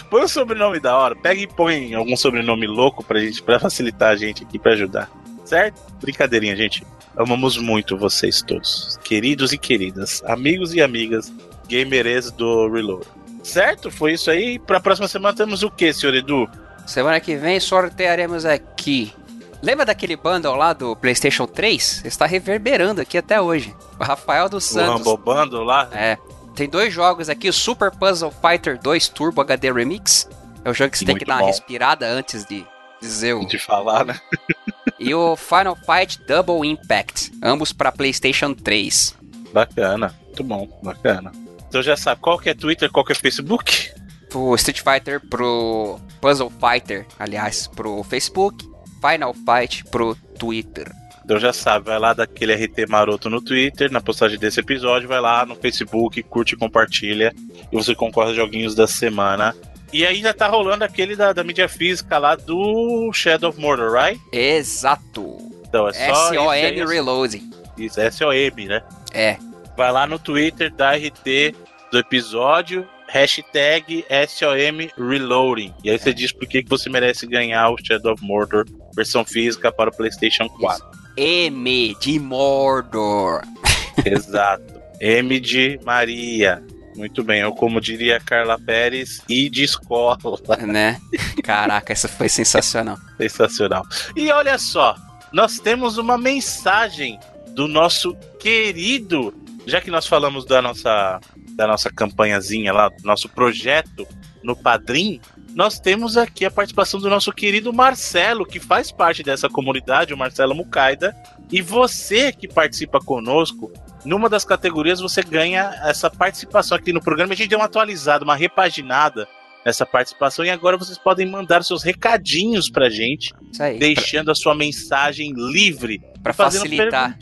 Põe um sobrenome da hora. Pega e põe algum sobrenome louco pra gente, pra facilitar a gente aqui, pra ajudar. Certo? Brincadeirinha, gente. Amamos muito vocês todos, queridos e queridas, amigos e amigas, gamerês do Reload. Certo? Foi isso aí. Pra próxima semana temos o que, senhor Edu? Semana que vem sortearemos aqui. Lembra daquele bundle lá do PlayStation 3? Está reverberando aqui até hoje. O Rafael dos Santos. O Rumble Bundle lá? É. Tem dois jogos aqui: o Super Puzzle Fighter 2 Turbo HD Remix. É o jogo que você tem que dar uma respirada antes de dizer o. De falar, né? e o Final Fight Double Impact. Ambos para PlayStation 3. Bacana. Muito bom. Bacana. Então já sabe qual que é Twitter, qual que é Facebook? Pro Street Fighter, pro Puzzle Fighter, aliás, pro Facebook. Final Fight pro Twitter. Então já sabe, vai lá daquele RT maroto no Twitter, na postagem desse episódio, vai lá no Facebook, curte e compartilha. E você concorre aos joguinhos da semana. E ainda tá rolando aquele da, da mídia física lá do Shadow of Mordor, right? Exato. Então é só. SOM Reloading. Isso, SOM, né? É. Vai lá no Twitter da RT do episódio, hashtag SOM Reloading. E aí você diz por que você merece ganhar o Shadow of Mordor versão física para o PlayStation 4. Isso. M de Mordor. Exato. M de Maria. Muito bem, ou como diria Carla Pérez, e de escola. Né? Caraca, essa foi sensacional. sensacional. E olha só, nós temos uma mensagem do nosso querido, já que nós falamos da nossa da nossa campanhazinha lá, do nosso projeto no Padrim, nós temos aqui a participação do nosso querido Marcelo, que faz parte dessa comunidade, o Marcelo Mucaida. E você que participa conosco, numa das categorias você ganha essa participação aqui no programa. A gente deu uma atualizada, uma repaginada nessa participação e agora vocês podem mandar seus recadinhos pra gente, deixando a sua mensagem livre, para facilitar,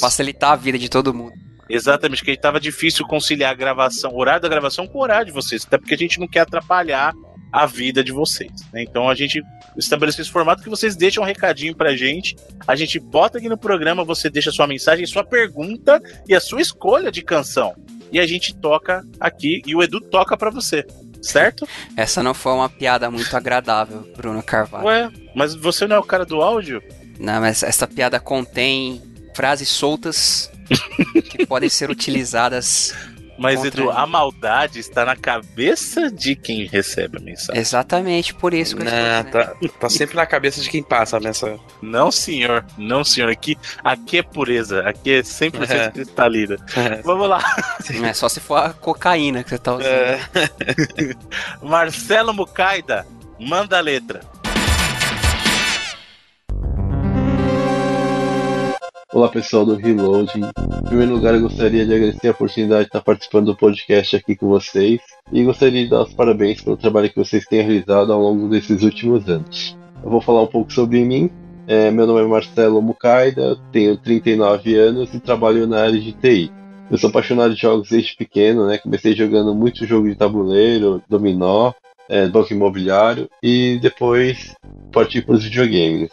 facilitar a vida de todo mundo. Exatamente, que estava difícil conciliar a gravação, o horário da gravação com o horário de vocês, até porque a gente não quer atrapalhar a vida de vocês. Né? Então a gente estabeleceu esse formato que vocês deixam um recadinho pra gente, a gente bota aqui no programa, você deixa sua mensagem, sua pergunta e a sua escolha de canção. E a gente toca aqui e o Edu toca para você. Certo? Essa não foi uma piada muito agradável, Bruno Carvalho. Ué, mas você não é o cara do áudio? Não, mas essa piada contém frases soltas que podem ser utilizadas mas, Edu, a maldade está na cabeça de quem recebe a mensagem. Exatamente, por isso que eu Não, tá, tá, sempre na cabeça de quem passa a mensagem. Não, senhor. Não, senhor. Aqui, aqui é pureza. Aqui é 100% é. cristalina. É. Vamos lá. É só se for a cocaína que você tá usando. É. Marcelo Mucaida, manda a letra. Olá pessoal do Reloading. Em primeiro lugar, eu gostaria de agradecer a oportunidade de estar participando do podcast aqui com vocês e gostaria de dar os parabéns pelo trabalho que vocês têm realizado ao longo desses últimos anos. Eu vou falar um pouco sobre mim. É, meu nome é Marcelo Mucaida, tenho 39 anos e trabalho na área de TI. Eu sou apaixonado de jogos desde pequeno, né? Comecei jogando muito jogo de tabuleiro, dominó, é, banco imobiliário e depois parti para os videogames.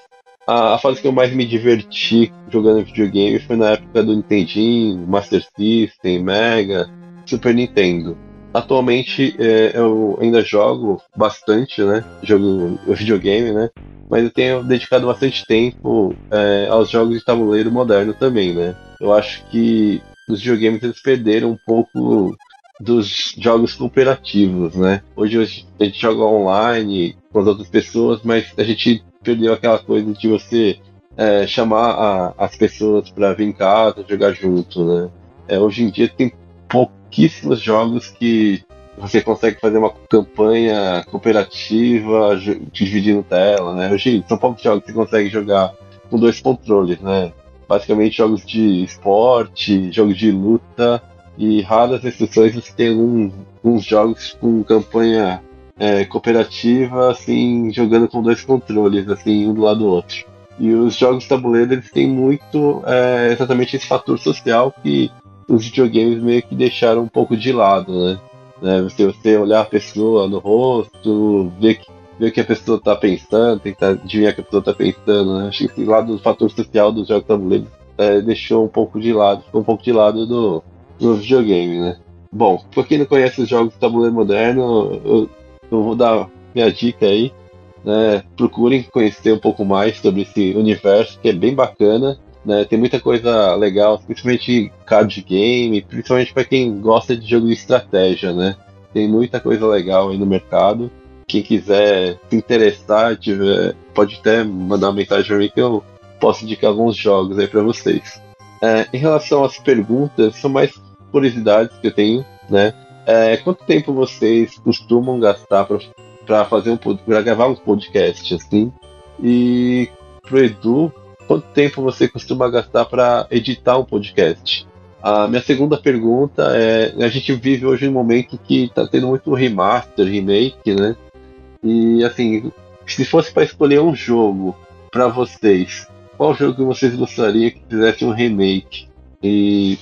A, a, fase que eu mais me diverti jogando videogame foi na época do Nintendinho, Master System, Mega, Super Nintendo. Atualmente é, eu ainda jogo bastante, né? Jogo videogame, né? Mas eu tenho dedicado bastante tempo é, aos jogos de tabuleiro moderno também, né? Eu acho que os videogames eles perderam um pouco dos jogos cooperativos, né? Hoje a gente joga online com as outras pessoas, mas a gente perdeu aquela coisa de você é, chamar a, as pessoas para vir em casa, jogar junto, né? É, hoje em dia tem pouquíssimos jogos que você consegue fazer uma campanha cooperativa dividindo tela, né? Hoje são poucos jogos que você consegue jogar com dois controles, né? Basicamente jogos de esporte, jogos de luta e raras exceções você tem um, uns jogos com campanha é, cooperativa, assim, jogando com dois controles, assim, um do lado do outro. E os jogos de tabuleiro, eles têm muito é, exatamente esse fator social que os videogames meio que deixaram um pouco de lado, né? Você, você olhar a pessoa no rosto, ver, que, ver o que a pessoa está pensando, tentar adivinhar o que a pessoa está pensando, né? Acho que esse lado do fator social dos jogos de tabuleiro é, deixou um pouco de lado, ficou um pouco de lado do, do videogame, né? Bom, pra quem não conhece os jogos de tabuleiro moderno, eu, eu vou dar minha dica aí. Né? Procurem conhecer um pouco mais sobre esse universo que é bem bacana. Né? Tem muita coisa legal, principalmente card game, principalmente para quem gosta de jogo de estratégia, né? Tem muita coisa legal aí no mercado. Quem quiser se interessar, tiver, pode até mandar uma mensagem para mim que eu posso indicar alguns jogos aí para vocês. É, em relação às perguntas, são mais curiosidades que eu tenho, né? É, quanto tempo vocês costumam gastar para fazer um gravar um podcast assim? E pro Edu, quanto tempo você costuma gastar para editar um podcast? A minha segunda pergunta é: a gente vive hoje um momento que está tendo muito remaster, remake, né? E assim, se fosse para escolher um jogo para vocês, qual jogo vocês gostariam que fizesse um remake? E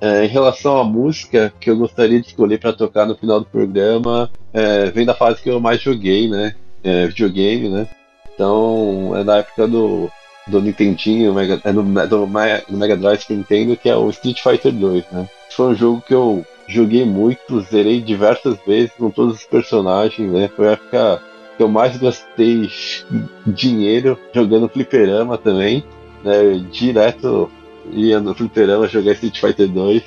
é, em relação à música que eu gostaria de escolher para tocar no final do programa, é, vem da fase que eu mais joguei, né? É, videogame, né? Então é da época do, do Nintendinho, é do, do, do Mega Drive Super Nintendo, que é o Street Fighter 2, né? Foi um jogo que eu joguei muito, zerei diversas vezes com todos os personagens, né? Foi a época que eu mais gastei dinheiro jogando fliperama também, né? Direto ia no fliperama jogar Street Fighter 2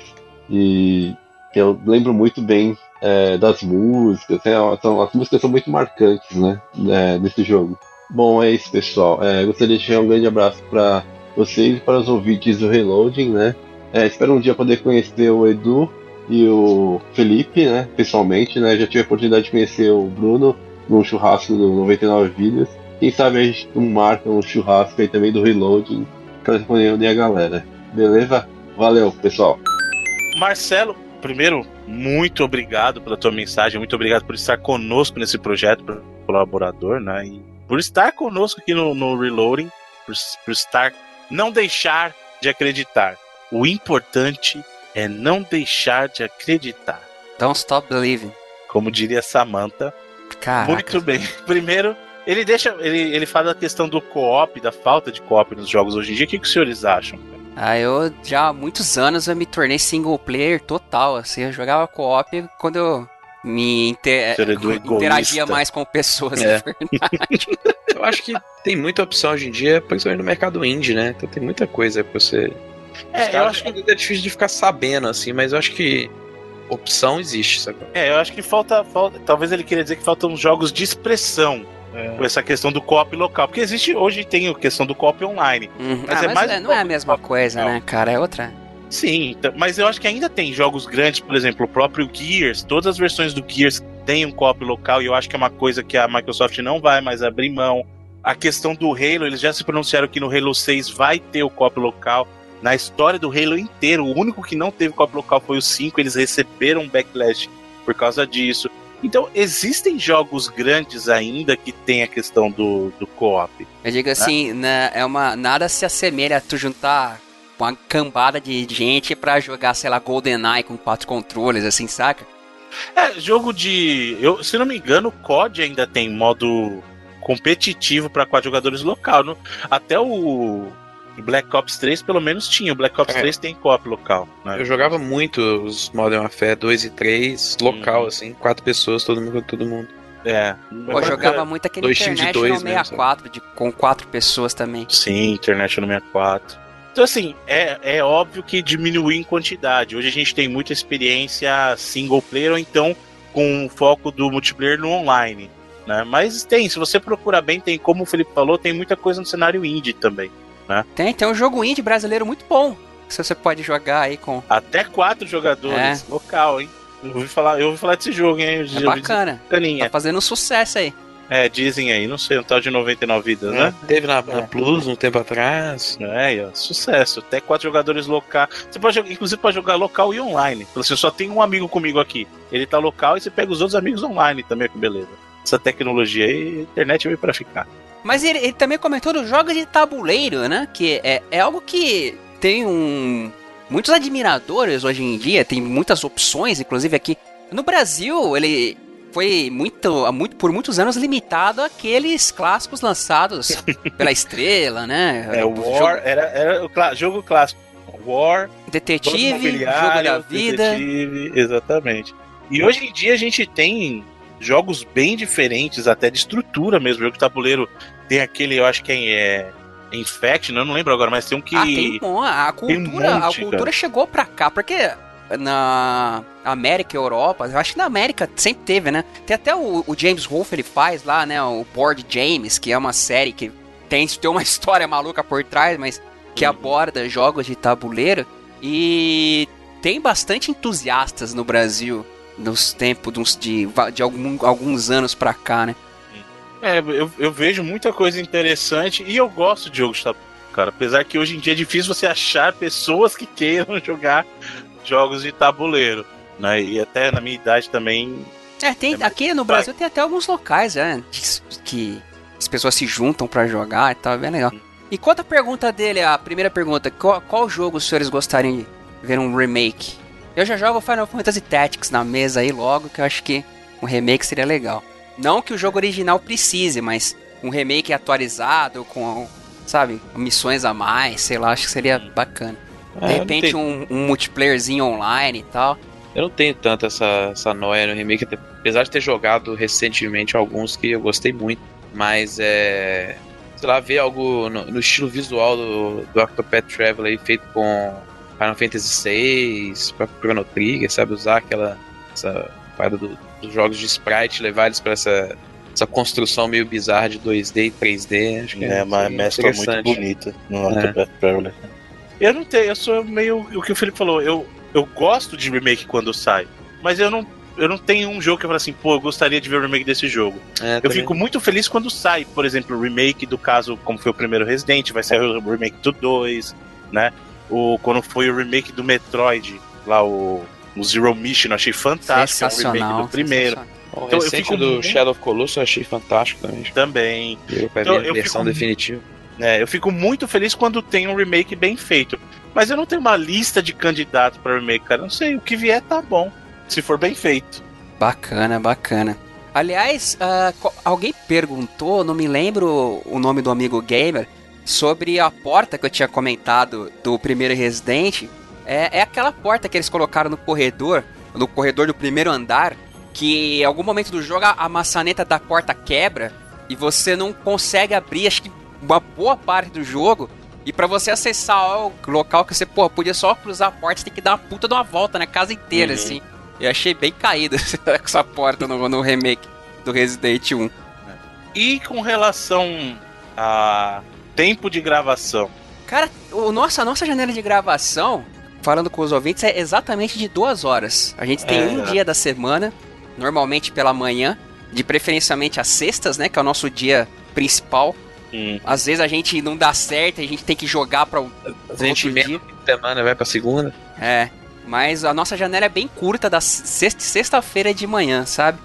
e eu lembro muito bem é, das músicas, né? são, as músicas são muito marcantes, né? É, nesse jogo. Bom, é isso, pessoal. É, gostaria de deixar um grande abraço para vocês e para os ouvintes do Reloading, né? É, espero um dia poder conhecer o Edu e o Felipe, né? Pessoalmente, né? Já tive a oportunidade de conhecer o Bruno no churrasco do 99 Vidas. Quem sabe a gente marca um churrasco aí também do Reloading para responder a galera. Beleza? Valeu, pessoal. Marcelo, primeiro, muito obrigado pela tua mensagem, muito obrigado por estar conosco nesse projeto, colaborador, né? E por estar conosco aqui no, no Reloading, por, por estar. Não deixar de acreditar. O importante é não deixar de acreditar. Don't stop believing. Como diria Samantha. Caraca. Muito bem. Primeiro, ele deixa. Ele, ele fala da questão do co-op, da falta de co-op nos jogos hoje em dia. O que, que os senhores acham? Ah, eu já há muitos anos eu me tornei single player total, assim, eu jogava co-op quando eu me inter... interagia mais com pessoas, é. verdade. eu acho que tem muita opção hoje em dia, principalmente no mercado indie, né? Então tem muita coisa pra você. É, eu acho que é difícil de ficar sabendo, assim, mas eu acho que opção existe, sabe? É, eu acho que falta, falta. Talvez ele queria dizer que faltam jogos de expressão. É. Com essa questão do co-op local. Porque existe, hoje tem a questão do co-op online. Uhum. Mas, ah, é mas mais é, não é a mesma coisa, né, cara? É outra. Sim, então, mas eu acho que ainda tem jogos grandes, por exemplo, o próprio Gears, todas as versões do Gears têm um co-op local e eu acho que é uma coisa que a Microsoft não vai mais abrir mão. A questão do Halo, eles já se pronunciaram que no Halo 6 vai ter o co-op local. Na história do Halo inteiro, o único que não teve co-op local foi o 5, eles receberam um backlash por causa disso. Então, existem jogos grandes ainda que tem a questão do, do co-op. Eu digo né? assim, né, é uma, nada se assemelha a tu juntar uma cambada de gente para jogar, sei lá, GoldenEye com quatro controles, assim, saca? É, jogo de. Eu, se não me engano, o COD ainda tem modo competitivo para quatro jogadores local. No, até o Black Ops 3 pelo menos tinha. O Black Ops é. 3 tem co-op local. Né? Eu jogava muito os Modern Warfare 2 e 3 local, hum. assim, quatro pessoas, todo mundo com todo mundo. É. Eu jogava muito aquele Dois Internet dois, no 64, né, de, com quatro pessoas também. Sim, Internet no 64. Então, assim, é, é óbvio que diminuiu em quantidade. Hoje a gente tem muita experiência single player ou então com foco do multiplayer no online. Né? Mas tem, se você procurar bem, tem, como o Felipe falou, tem muita coisa no cenário indie também. Né? Tem, tem um jogo indie brasileiro muito bom. Que você pode jogar aí com. Até quatro jogadores, é. local, hein? Eu ouvi falar, eu ouvi falar desse jogo, hein? É bacana. Tá fazendo um sucesso aí. É, dizem aí, não sei, um tal de 99 vidas, né? É, teve na, na é. Plus um tempo atrás. É, ó, sucesso. Até quatro jogadores local. Você pode inclusive pode jogar local e online. Você só tem um amigo comigo aqui. Ele tá local e você pega os outros amigos online também, que beleza. Essa tecnologia aí, a internet veio para ficar. Mas ele, ele, também comentou dos jogos de tabuleiro, né? Que é, é algo que tem um. Muitos admiradores hoje em dia, tem muitas opções, inclusive aqui. No Brasil, ele foi muito, muito, por muitos anos limitado àqueles clássicos lançados pela estrela, né? É, o War jogo... era, era o jogo clássico. War, Detetive, Jogo da Vida. Detetive, exatamente. E hoje em dia a gente tem jogos bem diferentes, até de estrutura mesmo. O jogo de tabuleiro tem aquele, eu acho que é Infection, eu não lembro agora, mas tem um que. Ah, tem um, a cultura, um monte, a cultura cara. chegou pra cá, porque na América e Europa, eu acho que na América sempre teve, né? Tem até o, o James Wolfe, ele faz lá, né? O Board James, que é uma série que tem, tem uma história maluca por trás, mas que Uhum. aborda jogos de tabuleiro. E tem bastante entusiastas no Brasil nos tempos de, uns- de, de algum- alguns anos pra cá, né? É, eu, eu vejo muita coisa interessante e eu gosto de jogos de tabuleiro, cara. Apesar que hoje em dia é difícil você achar pessoas que queiram jogar jogos de tabuleiro. Né? E até na minha idade também. É, tem, É, aqui no. Brasil tem até alguns locais, né? Que, que as pessoas se juntam pra jogar e tal, é bem legal. E quanto à pergunta dele, a primeira pergunta, qual, qual jogo os senhores gostariam de ver um remake? Eu já jogo Final Fantasy Tactics na mesa aí logo, que eu acho que um remake seria legal. Não que o jogo original precise, mas um remake atualizado, com, sabe, missões a mais, sei lá, acho que seria bacana. De É, não repente um, um multiplayerzinho online e tal. Eu não tenho tanto essa, essa noia no remake, apesar de ter jogado recentemente alguns que eu gostei muito. Mas é. Sei lá, ver algo no, no estilo visual do, do Octopath Traveler aí, feito com Final Fantasy VI, próprio Chrono Trigger, sabe? Usar aquela. Essa parada do- dos jogos de sprite, levar eles pra essa, essa construção meio bizarra de 2D e 3D. Acho que É uma seria mescla muito interessante. bonita no É. Octopath Traveler. Eu não tenho, eu sou meio o que o Felipe falou. Eu, eu gosto de remake quando sai, mas eu não, eu não tenho um jogo que eu falo assim, pô, eu gostaria de ver o remake desse jogo. É, Eu também. fico muito feliz quando sai, por exemplo, o remake do caso, como foi o primeiro Resident, vai sair o remake do 2, né? O, quando foi o remake do Metroid, lá o, o Zero Mission, achei fantástico, é um remake Sensacional. do primeiro. O Então, eu recente fico do muito- Shadow of Colossus eu achei fantástico também. Também. Eu pra Então, ver a eu versão fico- definitiva. É, eu fico muito feliz quando tem um remake bem feito. Mas eu não tenho uma lista de candidatos para remake, cara. Não sei, o que vier tá bom. Se for bem feito. Bacana, bacana. Aliás, co- alguém perguntou, não me lembro o nome do amigo gamer, sobre a porta que eu tinha comentado do primeiro Resident. É, é aquela porta que eles colocaram no corredor, no corredor do primeiro andar, que em algum momento do jogo a, maçaneta da porta quebra e você não consegue abrir, acho que uma boa parte do jogo. E pra você acessar o local que você, pô, podia só cruzar a porta, você tem que dar uma puta de uma volta na casa inteira, Uhum. assim. Eu achei bem caída essa porta no, no remake do Resident 1. E com relação a tempo de gravação. Cara, o nossa, a nossa janela de gravação, falando com os ouvintes, é exatamente de duas horas. A gente tem É. um dia da semana, normalmente pela manhã, de preferencialmente às sextas, né? Que é o nosso dia principal. Hum, Às vezes a gente não dá certo, a gente tem que jogar para o A gente dia. semana, vai pra segunda. É. Mas a nossa janela é bem curta, da sexta- sexta-feira de manhã, sabe?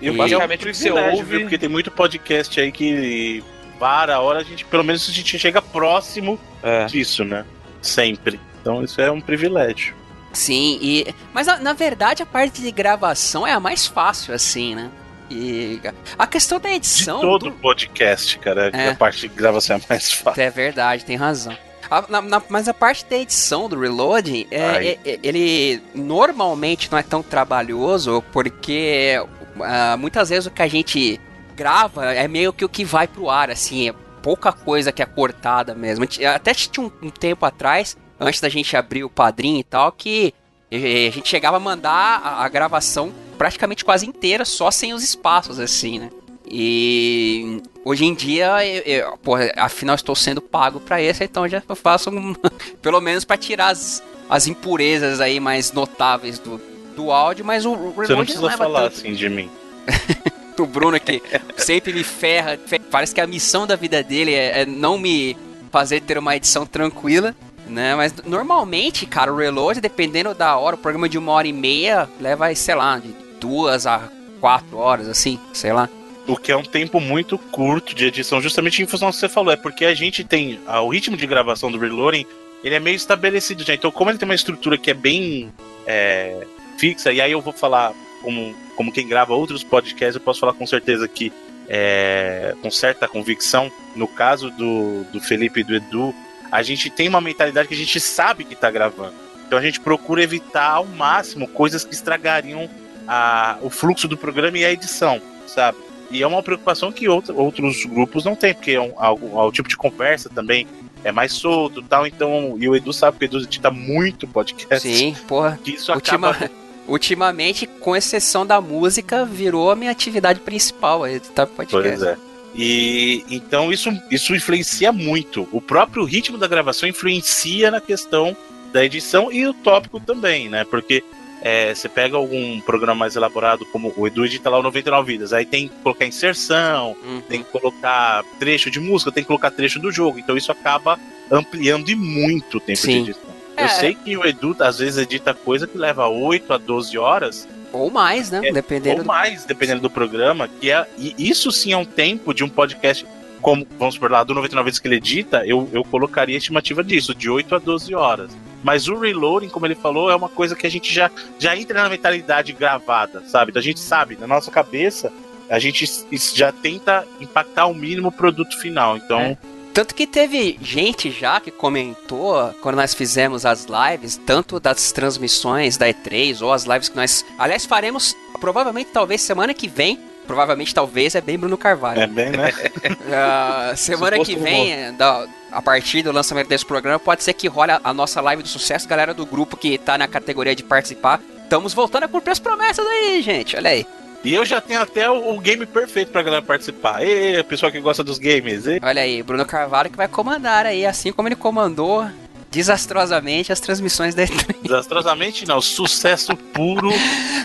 e o E- basicamente o que o você privilégio, ouve- viu? Porque tem muito podcast aí que para a hora, a gente, pelo menos a gente chega próximo É. disso, né? Sempre. Então isso é um privilégio. Sim, e. Mas na, na verdade a parte de gravação é a mais fácil, assim, né? E. A questão da De edição. todo do- podcast, cara, É. a parte de gravação é mais fácil. É verdade, tem razão. A- na- na- mas a parte da edição do Reloading, é, é- é- ele normalmente não é tão trabalhoso, porque ah, muitas vezes o que a gente grava é meio que o que vai pro ar, assim, é pouca coisa que é cortada mesmo. Até tinha um, um tempo atrás, antes da gente abrir o padrinho e tal, que a gente chegava a mandar a, a gravação praticamente quase inteira, só sem os espaços, assim, né? E hoje em dia, eu, eu- pô, afinal estou sendo pago pra isso, então já faço um, pelo menos pra tirar as, as impurezas aí mais notáveis do, do áudio, mas o, o Você não precisa leva falar tanto assim de mim. do Bruno que sempre me ferra. fe- Parece que a missão da vida dele é, é não me fazer ter uma edição tranquila, né? Mas normalmente, cara, o reload, dependendo da hora, o programa de uma hora e meia leva, sei lá, de duas a quatro horas, assim, sei lá. O que é um tempo muito curto de edição, justamente em função do que você falou. É porque a gente tem. ah, o ritmo de gravação do Reloading ele é meio estabelecido já. Então, como ele tem uma estrutura que é bem é, fixa, e aí eu vou falar como, como quem grava outros podcasts, eu posso falar com certeza que é, com certa convicção, no caso do, do Felipe e do Edu, a gente tem uma mentalidade que a gente sabe que tá gravando. Então a gente procura evitar ao máximo coisas que estragariam a, o fluxo do programa e a edição, sabe? E é uma preocupação que outro, outros grupos não têm, porque é um, algo, é um tipo de conversa também é mais solto tal. Então, e o Edu sabe que o Edu edita muito podcast. Sim, porra. Que isso Ultima, acaba. Ultimamente, com exceção da música, virou a minha atividade principal, editar podcast. Pois é. E então isso, isso influencia muito. O próprio ritmo da gravação influencia na questão da edição e o tópico também, né? Porque é, você pega algum programa mais elaborado, como o Edu edita lá o 99 Vidas, aí tem que colocar inserção, uhum. tem que colocar trecho de música, tem que colocar trecho do jogo. Então isso acaba ampliando e muito o tempo Sim. de edição. É. Eu sei que o Edu às vezes edita coisa que leva 8 a 12 horas. Ou mais, né? É, dependendo. Ou mais, dependendo do programa. Que é, e isso sim é um tempo de um podcast como, vamos por lá, do 99 vezes que ele edita, eu, eu colocaria a estimativa disso, de 8 a 12 horas. Mas o reloading, como ele falou, é uma coisa que a gente já, já entra na mentalidade gravada, sabe? Então a gente sabe, na nossa cabeça, a gente já tenta impactar ao mínimo o produto final. Então. É. Tanto que teve gente já que comentou quando nós fizemos as lives, tanto das transmissões da E3 ou as lives que nós. Aliás, faremos provavelmente talvez semana que vem provavelmente talvez é bem Bruno Carvalho. É bem, né? uh, semana que vem, da, a partir do lançamento desse programa, pode ser que role a, a, nossa live do sucesso, galera do grupo que tá na categoria de participar. Estamos voltando a cumprir as promessas aí, gente. Olha aí. E eu já tenho até o, o game perfeito pra galera participar. E pessoal que gosta dos games. E... Olha aí, Bruno Carvalho que vai comandar aí, assim como ele comandou desastrosamente as transmissões da E3. Desastrosamente não, sucesso puro.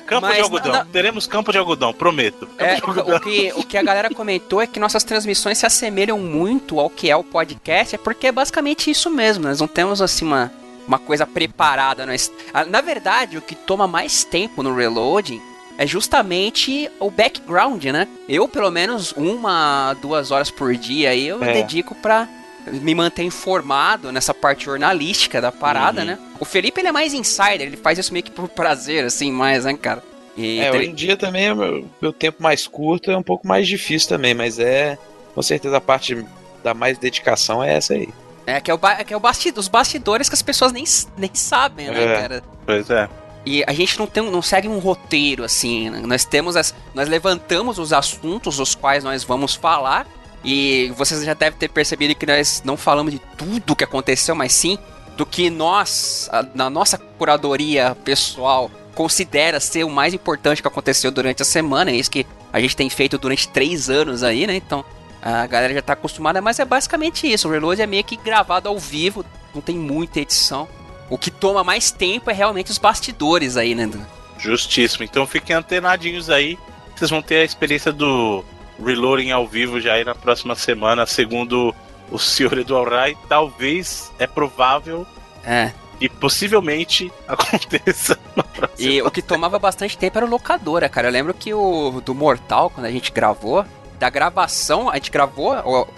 Campo Mas, de algodão. Não, não. Teremos campo de algodão, prometo. Campo é, algodão. O, que, o que a galera comentou é que nossas transmissões se assemelham muito ao que é o podcast, é porque é basicamente isso mesmo. Nós não temos assim uma, uma coisa preparada. Nós, na verdade, o que toma mais tempo no reloading é justamente o background, né? Eu, pelo menos uma, duas horas por dia, eu é. dedico para me manter informado nessa parte jornalística da parada, uhum. né? O Felipe, ele é mais insider, ele faz isso meio que por prazer, assim, mais, né, cara? E é, hoje em dia também, meu, meu tempo mais curto é um pouco mais difícil também, mas é, com certeza, a parte da mais dedicação é essa aí. É, que é, o, que é o bastidor, os bastidores que as pessoas nem, nem sabem, né, é, cara? Pois é. E a gente não, tem, não segue um roteiro, assim. Né? Nós temos as. Nós levantamos os assuntos os quais nós vamos falar e vocês já devem ter percebido que nós não falamos de tudo que aconteceu, mas sim do que nós, na nossa curadoria pessoal, considera ser o mais importante que aconteceu durante a semana. É isso que a gente tem feito durante três anos aí, né? Então a galera já tá acostumada, mas é basicamente isso. O Reload é meio que gravado ao vivo, não tem muita edição. O que toma mais tempo é realmente os bastidores aí, né? Justíssimo. Então fiquem antenadinhos aí. Vocês vão ter a experiência do Reloading ao vivo já aí na próxima semana, segundo o senhor Eduardo Rai, talvez é provável é. e possivelmente aconteça na próxima E o que tomava bastante tempo era o locadora, cara. Eu lembro que o do Mortal, quando a gente gravou, da gravação, a gente gravou,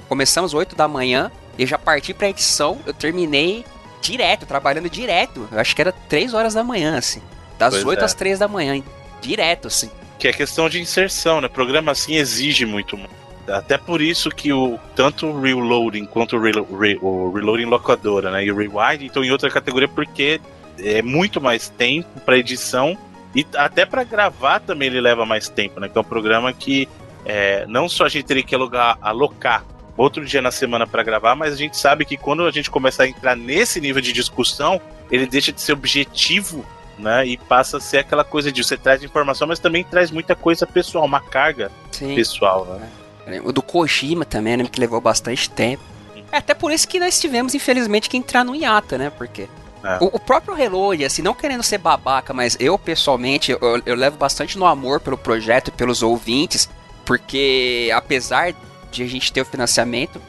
começamos 8 da manhã, e já parti pra edição, eu terminei direto, trabalhando direto. Eu acho que era 3 horas da manhã, assim. Das pois 8 é. às 3 da manhã, direto, assim que é questão de inserção, né? Programa assim exige muito. Até por isso que o tanto o reloading quanto o, re, re, o reloading locadora, né, e o rewind estão em outra categoria porque é muito mais tempo para edição e até para gravar também ele leva mais tempo, né? Que é um programa que é, não só a gente teria que alugar, alocar outro dia na semana para gravar, mas a gente sabe que quando a gente começa a entrar nesse nível de discussão, ele deixa de ser objetivo né? E passa a ser aquela coisa de você traz informação, mas também traz muita coisa pessoal, uma carga Sim. pessoal, né? É. O do Kojima também, né? Que levou bastante tempo. É até por isso que nós tivemos, infelizmente, que entrar no hiata, né? Porque é. o, o, próprio Reload, assim, não querendo ser babaca, mas eu, pessoalmente, eu, eu levo bastante no amor pelo projeto e pelos ouvintes, porque apesar de a gente ter o financiamento,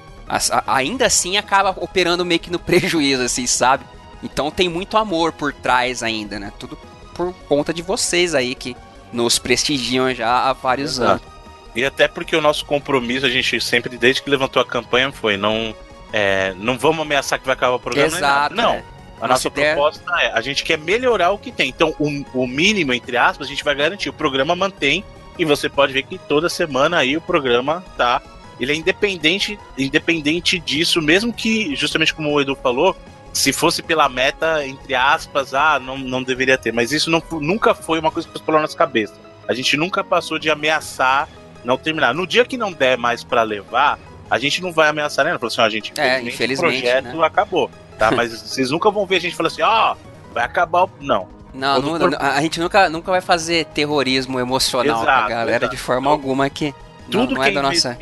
ainda assim acaba operando meio que no prejuízo, assim, sabe? Então tem muito amor por trás ainda, né? Tudo por conta de vocês aí que nos prestigiam já há vários Exato. anos. E até porque o nosso compromisso, a gente sempre, desde que levantou a campanha, foi não, é, não vamos ameaçar que vai acabar o programa. Exato. Não. É. A nossa, nossa proposta é, a gente quer melhorar o que tem. Então, o, o mínimo, entre aspas, a gente vai garantir. O programa mantém e você pode ver que toda semana aí o programa tá. Ele é independente, independente disso, mesmo que, justamente como o Edu falou, se fosse pela meta, entre aspas, ah, não, não deveria ter. Mas isso não, nunca foi uma coisa que passou pela nossa cabeça. A gente nunca passou de ameaçar não terminar. No dia que não der mais para levar, a gente não vai ameaçar né? Falou assim, ó, gente, é, infelizmente, o projeto né? acabou, tá? Mas vocês nunca vão ver a gente falando assim, ó, oh, vai acabar o... Não. Não, não, por... a gente nunca, nunca vai fazer terrorismo emocional exato, com a galera exato. de forma então, alguma que tudo não, não é que é nossa...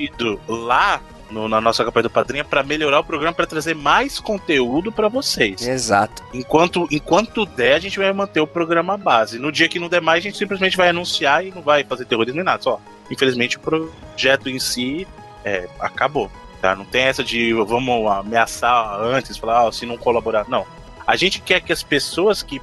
lá no, na nossa campanha do Padrinho para melhorar o programa, para trazer mais conteúdo para vocês. Exato. Enquanto, enquanto der, a gente vai manter o programa base. No dia que não der mais, a gente simplesmente vai anunciar e não vai fazer terrorismo nem nada. Só, infelizmente, o projeto em si é, acabou. Tá? Não tem essa de vamos ameaçar antes, falar se não colaborar. Não. A gente quer que as pessoas que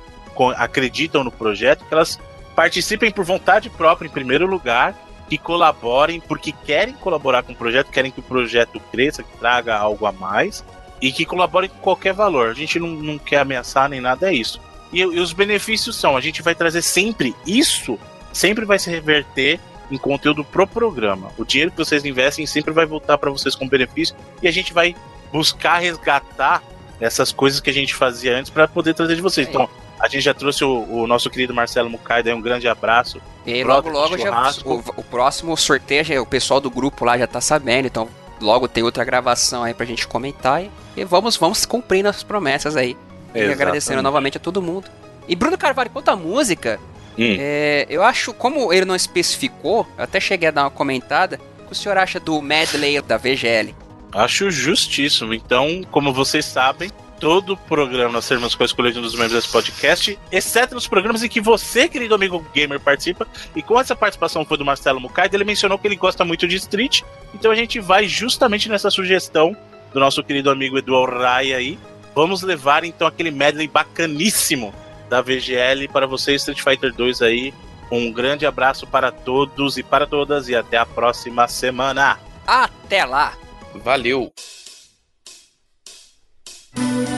acreditam no projeto, que elas participem por vontade própria, em primeiro lugar, que colaborem porque querem colaborar com o projeto, querem que o projeto cresça, que traga algo a mais e que colaborem com qualquer valor. A gente não, não quer ameaçar nem nada, é isso. E, e os benefícios são: a gente vai trazer sempre isso, sempre vai se reverter em conteúdo pro programa. O dinheiro que vocês investem sempre vai voltar para vocês com benefício e a gente vai buscar resgatar essas coisas que a gente fazia antes para poder trazer de vocês. É. Então, a gente já trouxe o, o nosso querido Marcelo Mucaida, um grande abraço. E aí, logo, logo já, o, o, próximo sorteio, já, o pessoal do grupo lá já tá sabendo, então logo tem outra gravação aí pra gente comentar e, e vamos, vamos cumprindo as promessas aí. E agradecendo novamente a todo mundo. E Bruno Carvalho, quanto à música, hum. é, eu acho, como ele não especificou, eu até cheguei a dar uma comentada, o que o senhor acha do medley da VGL? Acho justíssimo. Então, como vocês sabem, todo o programa nós temos com a escolha de um dos membros desse podcast, exceto nos programas em que você, querido amigo gamer, participa. E com essa participação foi do Marcelo Mucaida, ele mencionou que ele gosta muito de Street. Então a gente vai justamente nessa sugestão do nosso querido amigo Edu Raya aí. Vamos levar então aquele medley bacaníssimo da VGL para você, Street Fighter 2 aí. Um grande abraço para todos e para todas e até a próxima semana. Até lá. Valeu. Thank you.